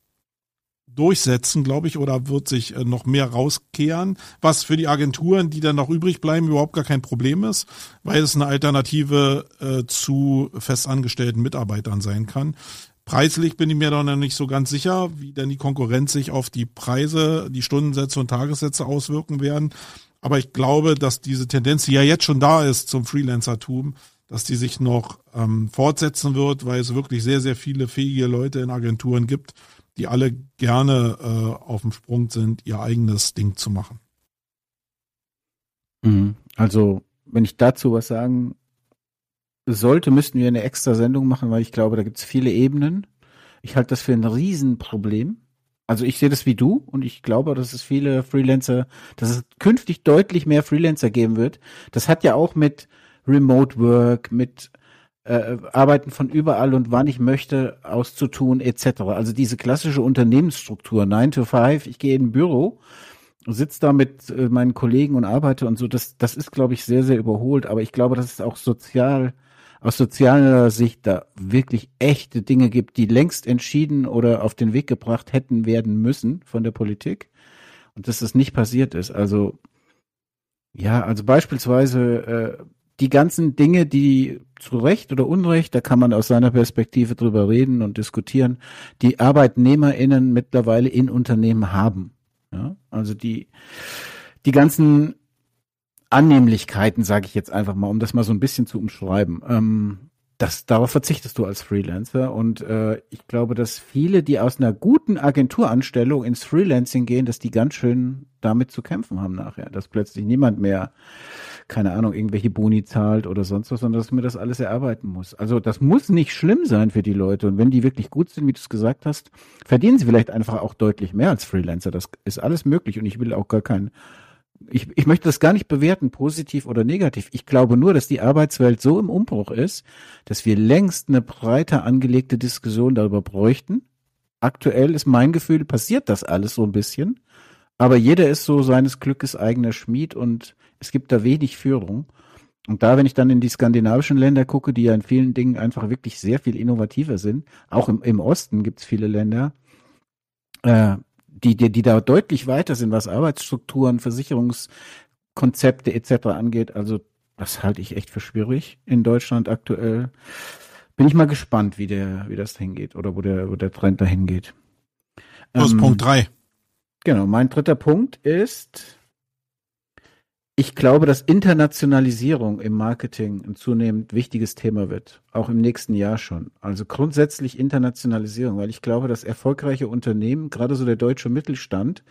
durchsetzen, glaube ich, oder wird sich äh, noch mehr rauskehren, was für die Agenturen, die dann noch übrig bleiben, überhaupt gar kein Problem ist, weil es eine Alternative äh, zu festangestellten Mitarbeitern sein kann. Preislich bin ich mir doch noch nicht so ganz sicher, wie denn die Konkurrenz sich auf die Preise, die Stundensätze und Tagessätze auswirken werden. Aber ich glaube, dass diese Tendenz, die ja jetzt schon da ist zum Freelancertum, dass die sich noch ähm, fortsetzen wird, weil es wirklich sehr, sehr viele fähige Leute in Agenturen gibt, die alle gerne äh, auf dem Sprung sind, ihr eigenes Ding zu machen. Mhm. Also, wenn ich dazu was sagen sollte, müssten wir eine extra Sendung machen, weil ich glaube, da gibt es viele Ebenen. Ich halte das für ein Riesenproblem. Also ich sehe das wie du und ich glaube, dass es viele Freelancer, dass es künftig deutlich mehr Freelancer geben wird. Das hat ja auch mit Remote Work, mit äh, Arbeiten von überall und wann ich möchte auszutun etc. Also diese klassische Unternehmensstruktur, 9 to 5, ich gehe in ein Büro, sitze da mit äh, meinen Kollegen und arbeite und so, das, das ist, glaube ich, sehr, sehr überholt. Aber ich glaube, dass es auch sozial, aus sozialer Sicht da wirklich echte Dinge gibt, die längst entschieden oder auf den Weg gebracht hätten werden müssen von der Politik. Und dass das nicht passiert ist. Also ja, also beispielsweise äh, die ganzen Dinge, die zu Recht oder Unrecht, da kann man aus seiner Perspektive drüber reden und diskutieren, die ArbeitnehmerInnen mittlerweile in Unternehmen haben. Ja, also die, die ganzen Annehmlichkeiten, sage ich jetzt einfach mal, um das mal so ein bisschen zu umschreiben. Ähm, das, darauf verzichtest du als Freelancer. Und äh, ich glaube, dass viele, die aus einer guten Agenturanstellung ins Freelancing gehen, dass die ganz schön damit zu kämpfen haben nachher, dass plötzlich niemand mehr keine Ahnung, irgendwelche Boni zahlt oder sonst was, sondern dass mir das alles erarbeiten muss. Also das muss nicht schlimm sein für die Leute. Und wenn die wirklich gut sind, wie du es gesagt hast, verdienen sie vielleicht einfach auch deutlich mehr als Freelancer. Das ist alles möglich und ich will auch gar keinen ich, ich möchte das gar nicht bewerten, positiv oder negativ. Ich glaube nur, dass die Arbeitswelt so im Umbruch ist, dass wir längst eine breiter angelegte Diskussion darüber bräuchten, aktuell ist mein Gefühl, passiert das alles so ein bisschen. Aber jeder ist so seines Glückes eigener Schmied und es gibt da wenig Führung. Und da, wenn ich dann in die skandinavischen Länder gucke, die ja in vielen Dingen einfach wirklich sehr viel innovativer sind, auch im, im Osten gibt es viele Länder, äh, die, die, die da deutlich weiter sind, was Arbeitsstrukturen, Versicherungskonzepte etc. angeht. Also das halte ich echt für schwierig in Deutschland aktuell. Bin ich mal gespannt, wie der, wie das hingeht oder wo der, wo der Trend dahin geht. Das ähm, Punkt drei. Genau, mein dritter Punkt ist, ich glaube, dass Internationalisierung im Marketing ein zunehmend wichtiges Thema wird, auch im nächsten Jahr schon. Also grundsätzlich Internationalisierung, weil ich glaube, dass erfolgreiche Unternehmen, gerade so der deutsche Mittelstand,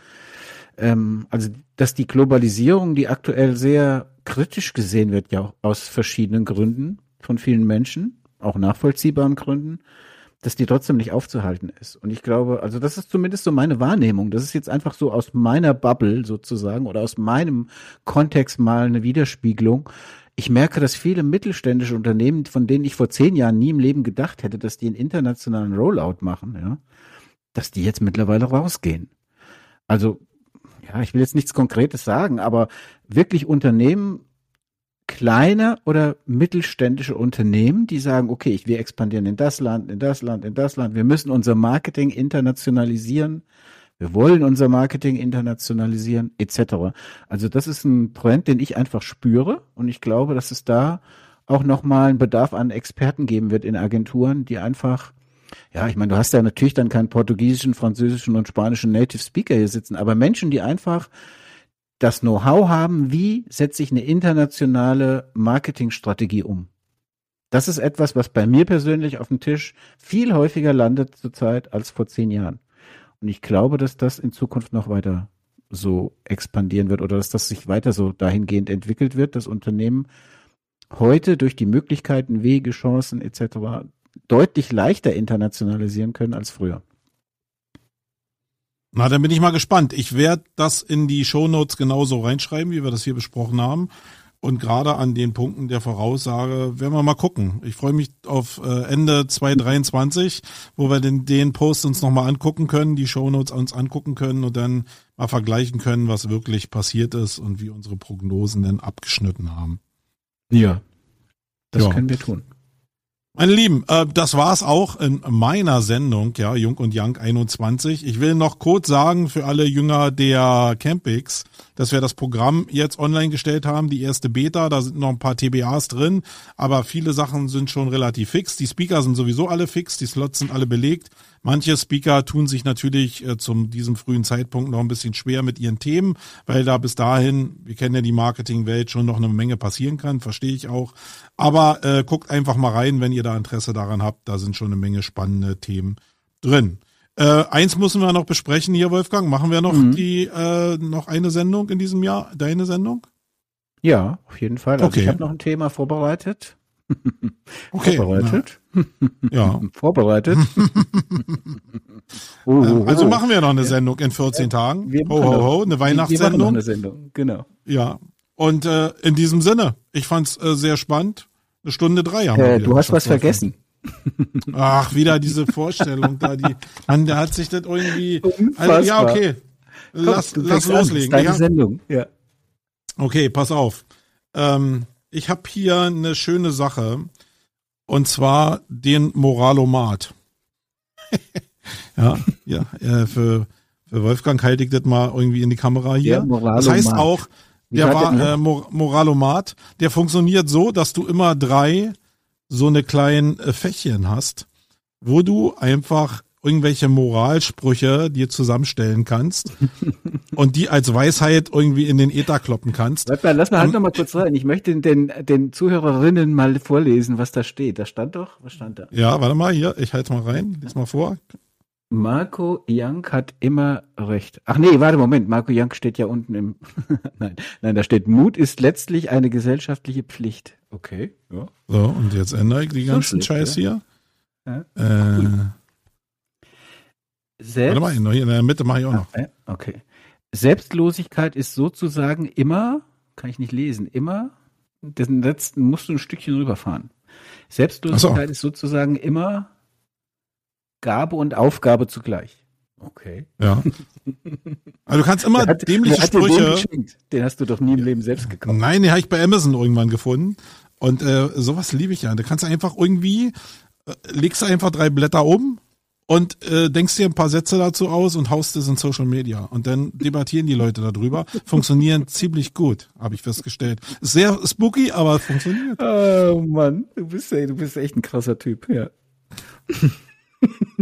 ähm, also dass die Globalisierung, die aktuell sehr kritisch gesehen wird, ja aus verschiedenen Gründen von vielen Menschen, auch nachvollziehbaren Gründen, dass die trotzdem nicht aufzuhalten ist. Und ich glaube, also das ist zumindest so meine Wahrnehmung. Das ist jetzt einfach so aus meiner Bubble sozusagen oder aus meinem Kontext mal eine Widerspiegelung. Ich merke, dass viele mittelständische Unternehmen, von denen ich vor zehn Jahren nie im Leben gedacht hätte, dass die einen internationalen Rollout machen, ja, dass die jetzt mittlerweile rausgehen. Also, ja, ich will jetzt nichts Konkretes sagen, aber wirklich Unternehmen kleine oder mittelständische Unternehmen, die sagen, okay, wir expandieren in das Land, in das Land, in das Land. Wir müssen unser Marketing internationalisieren. Wir wollen unser Marketing internationalisieren, etc. Also das ist ein Trend, den ich einfach spüre und ich glaube, dass es da auch nochmal einen Bedarf an Experten geben wird in Agenturen, die einfach, ja, ich meine, du hast ja natürlich dann keinen portugiesischen, französischen und spanischen Native Speaker hier sitzen, aber Menschen, die einfach das Know-how haben, wie setze ich eine internationale Marketingstrategie um. Das ist etwas, was bei mir persönlich auf dem Tisch viel häufiger landet zurzeit als vor zehn Jahren. Und ich glaube, dass das in Zukunft noch weiter so expandieren wird oder dass das sich weiter so dahingehend entwickelt wird, dass Unternehmen heute durch die Möglichkeiten, Wege, Chancen etc. deutlich leichter internationalisieren können als früher. Na, dann bin ich mal gespannt. Ich werde das in die Shownotes genauso reinschreiben, wie wir das hier besprochen haben. Und gerade an den Punkten der Voraussage werden wir mal gucken. Ich freue mich auf äh, Ende 2023, wo wir den, den Post uns nochmal angucken können, die Shownotes uns angucken können und dann mal vergleichen können, was wirklich passiert ist und wie unsere Prognosen denn abgeschnitten haben. Ja, das ja. können wir tun. Meine Lieben, äh, das war's auch in meiner Sendung, ja, Jung und Young 21. Ich will noch kurz sagen für alle Jünger der Campix, dass wir das Programm jetzt online gestellt haben, die erste Beta, da sind noch ein paar TBAs drin, aber viele Sachen sind schon relativ fix. Die Speaker sind sowieso alle fix, die Slots sind alle belegt. Manche Speaker tun sich natürlich äh, zum diesem frühen Zeitpunkt noch ein bisschen schwer mit ihren Themen, weil da bis dahin, wir kennen ja die Marketingwelt, schon noch eine Menge passieren kann, verstehe ich auch. Aber äh, guckt einfach mal rein, wenn ihr da Interesse daran habt. Da sind schon eine Menge spannende Themen drin. Äh, eins müssen wir noch besprechen hier, Wolfgang. Machen wir noch mhm. die äh, noch eine Sendung in diesem Jahr? Deine Sendung? Ja, auf jeden Fall. Also okay. ich habe noch ein Thema vorbereitet. Okay. Vorbereitet? Ja. Vorbereitet? oh, oh, also machen wir noch eine Sendung in 14 Tagen. Wir ho, ho, ho, eine Weihnachtssendung. Wir eine Sendung, genau. Ja. Und äh, in diesem Sinne, ich fand's äh, sehr spannend. Eine Stunde drei haben äh, wir. Du hast was vergessen. Ach, wieder diese Vorstellung da, die, man, der hat sich das irgendwie, also, ja, okay. Lass, Komm, lass loslegen. Deine ja. Sendung, ja. Okay, pass auf. Ähm, ich habe hier eine schöne Sache und zwar den Moralomat. ja, ja, äh, für, für Wolfgang halte ich das mal irgendwie in die Kamera hier. Das heißt auch, der war äh, Moralomat, der funktioniert so, dass du immer drei so eine kleinen äh, Fächchen hast, wo du einfach irgendwelche Moralsprüche dir zusammenstellen kannst und die als Weisheit irgendwie in den Äther kloppen kannst. Warte mal, lass mal halt um, noch mal kurz rein. Ich möchte den, den Zuhörerinnen mal vorlesen, was da steht. Da stand doch, was stand da? Ja, warte mal, hier, ich halte mal rein, lies mal vor. Marco Young hat immer recht. Ach nee, warte, Moment. Marco Young steht ja unten im. nein, nein, da steht, Mut ist letztlich eine gesellschaftliche Pflicht. Okay, ja. So, und jetzt ändere ich die ganzen Scheiß ja. hier. Ja. Äh, selbst, Warte mal, in der Mitte mache ich auch noch. Okay. Selbstlosigkeit ist sozusagen immer, kann ich nicht lesen, immer, den letzten musst du ein Stückchen rüberfahren. Selbstlosigkeit so. ist sozusagen immer Gabe und Aufgabe zugleich. Okay. Ja. Also du kannst immer hat- dämliche den Sprüche. Den hast du doch nie im Leben selbst gekauft. Nein, den habe ich bei Amazon irgendwann gefunden. Und äh, sowas liebe ich ja. Da kannst du einfach irgendwie, äh, legst du einfach drei Blätter um und äh, denkst dir ein paar Sätze dazu aus und haust es in Social Media. Und dann debattieren die Leute darüber. Funktionieren ziemlich gut, habe ich festgestellt. Sehr spooky, aber funktioniert. Oh Mann, du bist, ey, du bist echt ein krasser Typ, ja.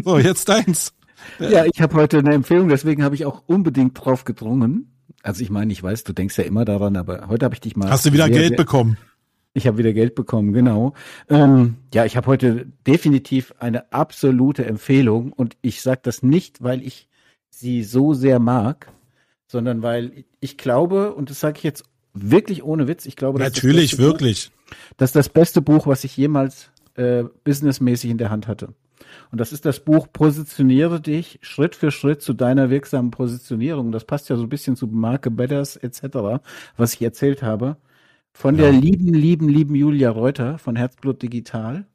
So, jetzt deins. Ja, ich habe heute eine Empfehlung, deswegen habe ich auch unbedingt drauf gedrungen. Also ich meine, ich weiß, du denkst ja immer daran, aber heute habe ich dich mal. Hast du wieder sehr, Geld sehr, bekommen? Ich habe wieder Geld bekommen, genau. Ähm, ja, ich habe heute definitiv eine absolute Empfehlung und ich sage das nicht, weil ich sie so sehr mag, sondern weil ich glaube, und das sage ich jetzt wirklich ohne Witz, ich glaube, Natürlich, das beste Buch- wirklich. das ist das beste Buch, was ich jemals äh, businessmäßig in der Hand hatte. Und das ist das Buch Positioniere dich Schritt für Schritt zu deiner wirksamen Positionierung. Das passt ja so ein bisschen zu Marke Betters etc., was ich erzählt habe. Von der Ja. lieben, lieben, lieben Julia Reuter von Herzblut Digital.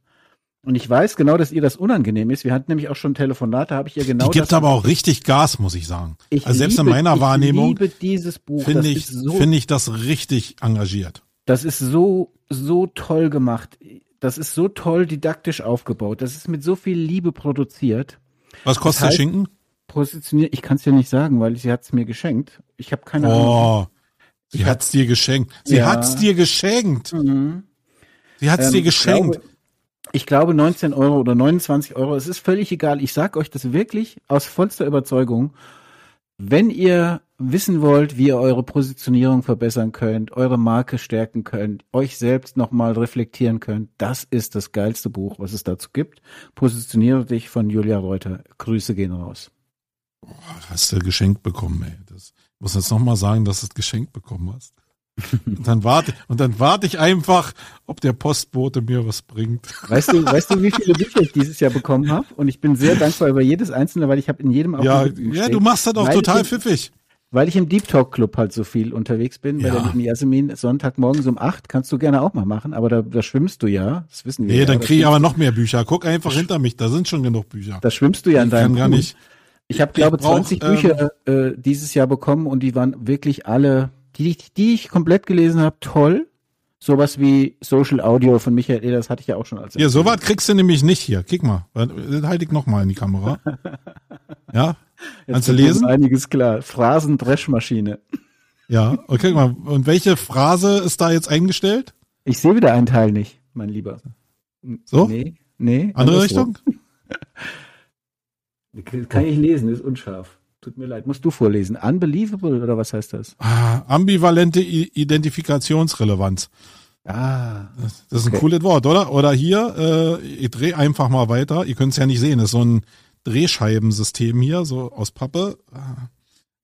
Und ich weiß genau, dass ihr das unangenehm ist. Wir hatten nämlich auch schon Telefonate, habe ich ihr genau die gibt aber auch richtig Gas, muss ich sagen. ich also selbst in liebe- meiner ich Wahrnehmung liebe dieses Buch. finde ich, so finde ich das richtig engagiert. Das ist so, so toll gemacht. Das ist so toll didaktisch aufgebaut. Das ist mit so viel Liebe produziert. Was kostet Das heißt- der Schinken? Positioniert, ich kann es ja nicht sagen, weil sie hat es mir geschenkt. Ich habe keine Ahnung. Sie Ich hat's dir geschenkt. Sie Ja. hat's dir geschenkt. Mhm. Sie hat's Ähm, dir geschenkt. glaube- Ich glaube 19 Euro oder 29 Euro. Es ist völlig egal. Ich sag euch das wirklich aus vollster Überzeugung. Wenn ihr wissen wollt, wie ihr eure Positionierung verbessern könnt, eure Marke stärken könnt, euch selbst nochmal reflektieren könnt, das ist das geilste Buch, was es dazu gibt. Positioniere dich von Julia Reuter. Grüße gehen raus. hast du geschenkt bekommen, ey. Muss jetzt nochmal sagen, dass du es geschenkt bekommen hast. Und dann warte, und dann warte ich einfach, ob der Postbote mir was bringt. Weißt du, weißt du, wie viele Bücher ich dieses Jahr bekommen habe? Und ich bin sehr dankbar über jedes einzelne, weil ich habe in jedem auch Ja, Buch ja, du machst das auch total ich, pfiffig. Weil ich im Deep Talk Club halt so viel unterwegs bin, bei Ja. der lieben Jasmin, Sonntagmorgens um acht, kannst du gerne auch mal machen, aber da, da schwimmst du ja, das wissen wir Nee, ja. dann da kriege ich aber noch mehr Bücher. Guck einfach hinter mich, da sind schon genug Bücher. Da schwimmst du ja in Ich kann deinem gar Pool. nicht. Ich habe, Ich glaube brauch, 20 ähm, Bücher äh, dieses Jahr bekommen und die waren wirklich alle, die, die ich komplett gelesen habe, toll. Sowas wie Social Audio von Michael Ehlers hatte ich ja auch schon als Hier, so was kriegst du nämlich nicht hier. Kick mal. Das halte ich noch mal in die Kamera. Ja? Jetzt Kannst du lesen? Einiges klar. Phrasen-Dreschmaschine. Ja. Und guck mal. Und welche Phrase ist da jetzt eingestellt? Ich sehe wieder einen Teil nicht, mein Lieber. So? Nee, nee. Andere anderswo. Richtung? Kann ich lesen, ist unscharf. Tut mir leid. Musst du vorlesen. Unbelievable oder was heißt das? Ah, ambivalente I Identifikationsrelevanz. Ah. Das ist ein Okay. cooles Wort, oder? Oder hier, äh, ich drehe einfach mal weiter. Ihr könnt es ja nicht sehen. Das ist so ein Drehscheibensystem hier, so aus Pappe.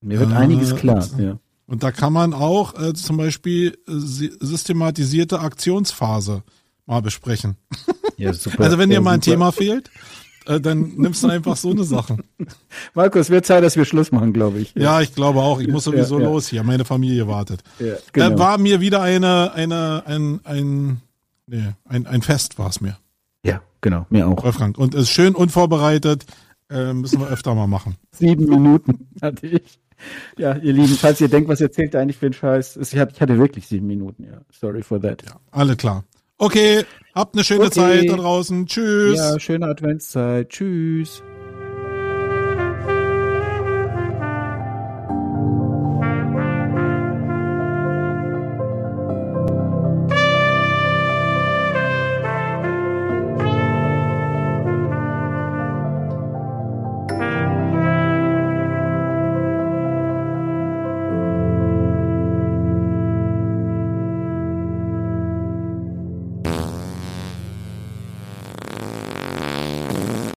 Mir wird Äh, einiges klar. und- Ja. Und da kann man auch äh, zum Beispiel äh, si- systematisierte Aktionsphase mal besprechen. ja, super. Also wenn dir mal ein super. Thema fehlt, äh, dann nimmst du einfach so eine Sache. Markus, wird Zeit, dass wir Schluss machen, glaube ich. Ja, ich glaube auch. Ich muss sowieso Ja, ja. los hier. Meine Familie wartet. ja Da genau. war mir wieder eine, eine, ein, ein, nee, ein, ein Fest war es mir. ja, genau. Mir auch. Wolfgang. Und ist schön unvorbereitet. Äh, müssen wir öfter mal machen. Sieben Minuten hatte ich. Ja, ihr Lieben, falls ihr denkt, was erzählt eigentlich für einen Scheiß? Ich hatte, ich hatte wirklich sieben Minuten, ja. Sorry for that. Ja, alle klar. Okay, habt eine schöne Okay. Zeit da draußen. Tschüss. Ja, schöne Adventszeit. Tschüss.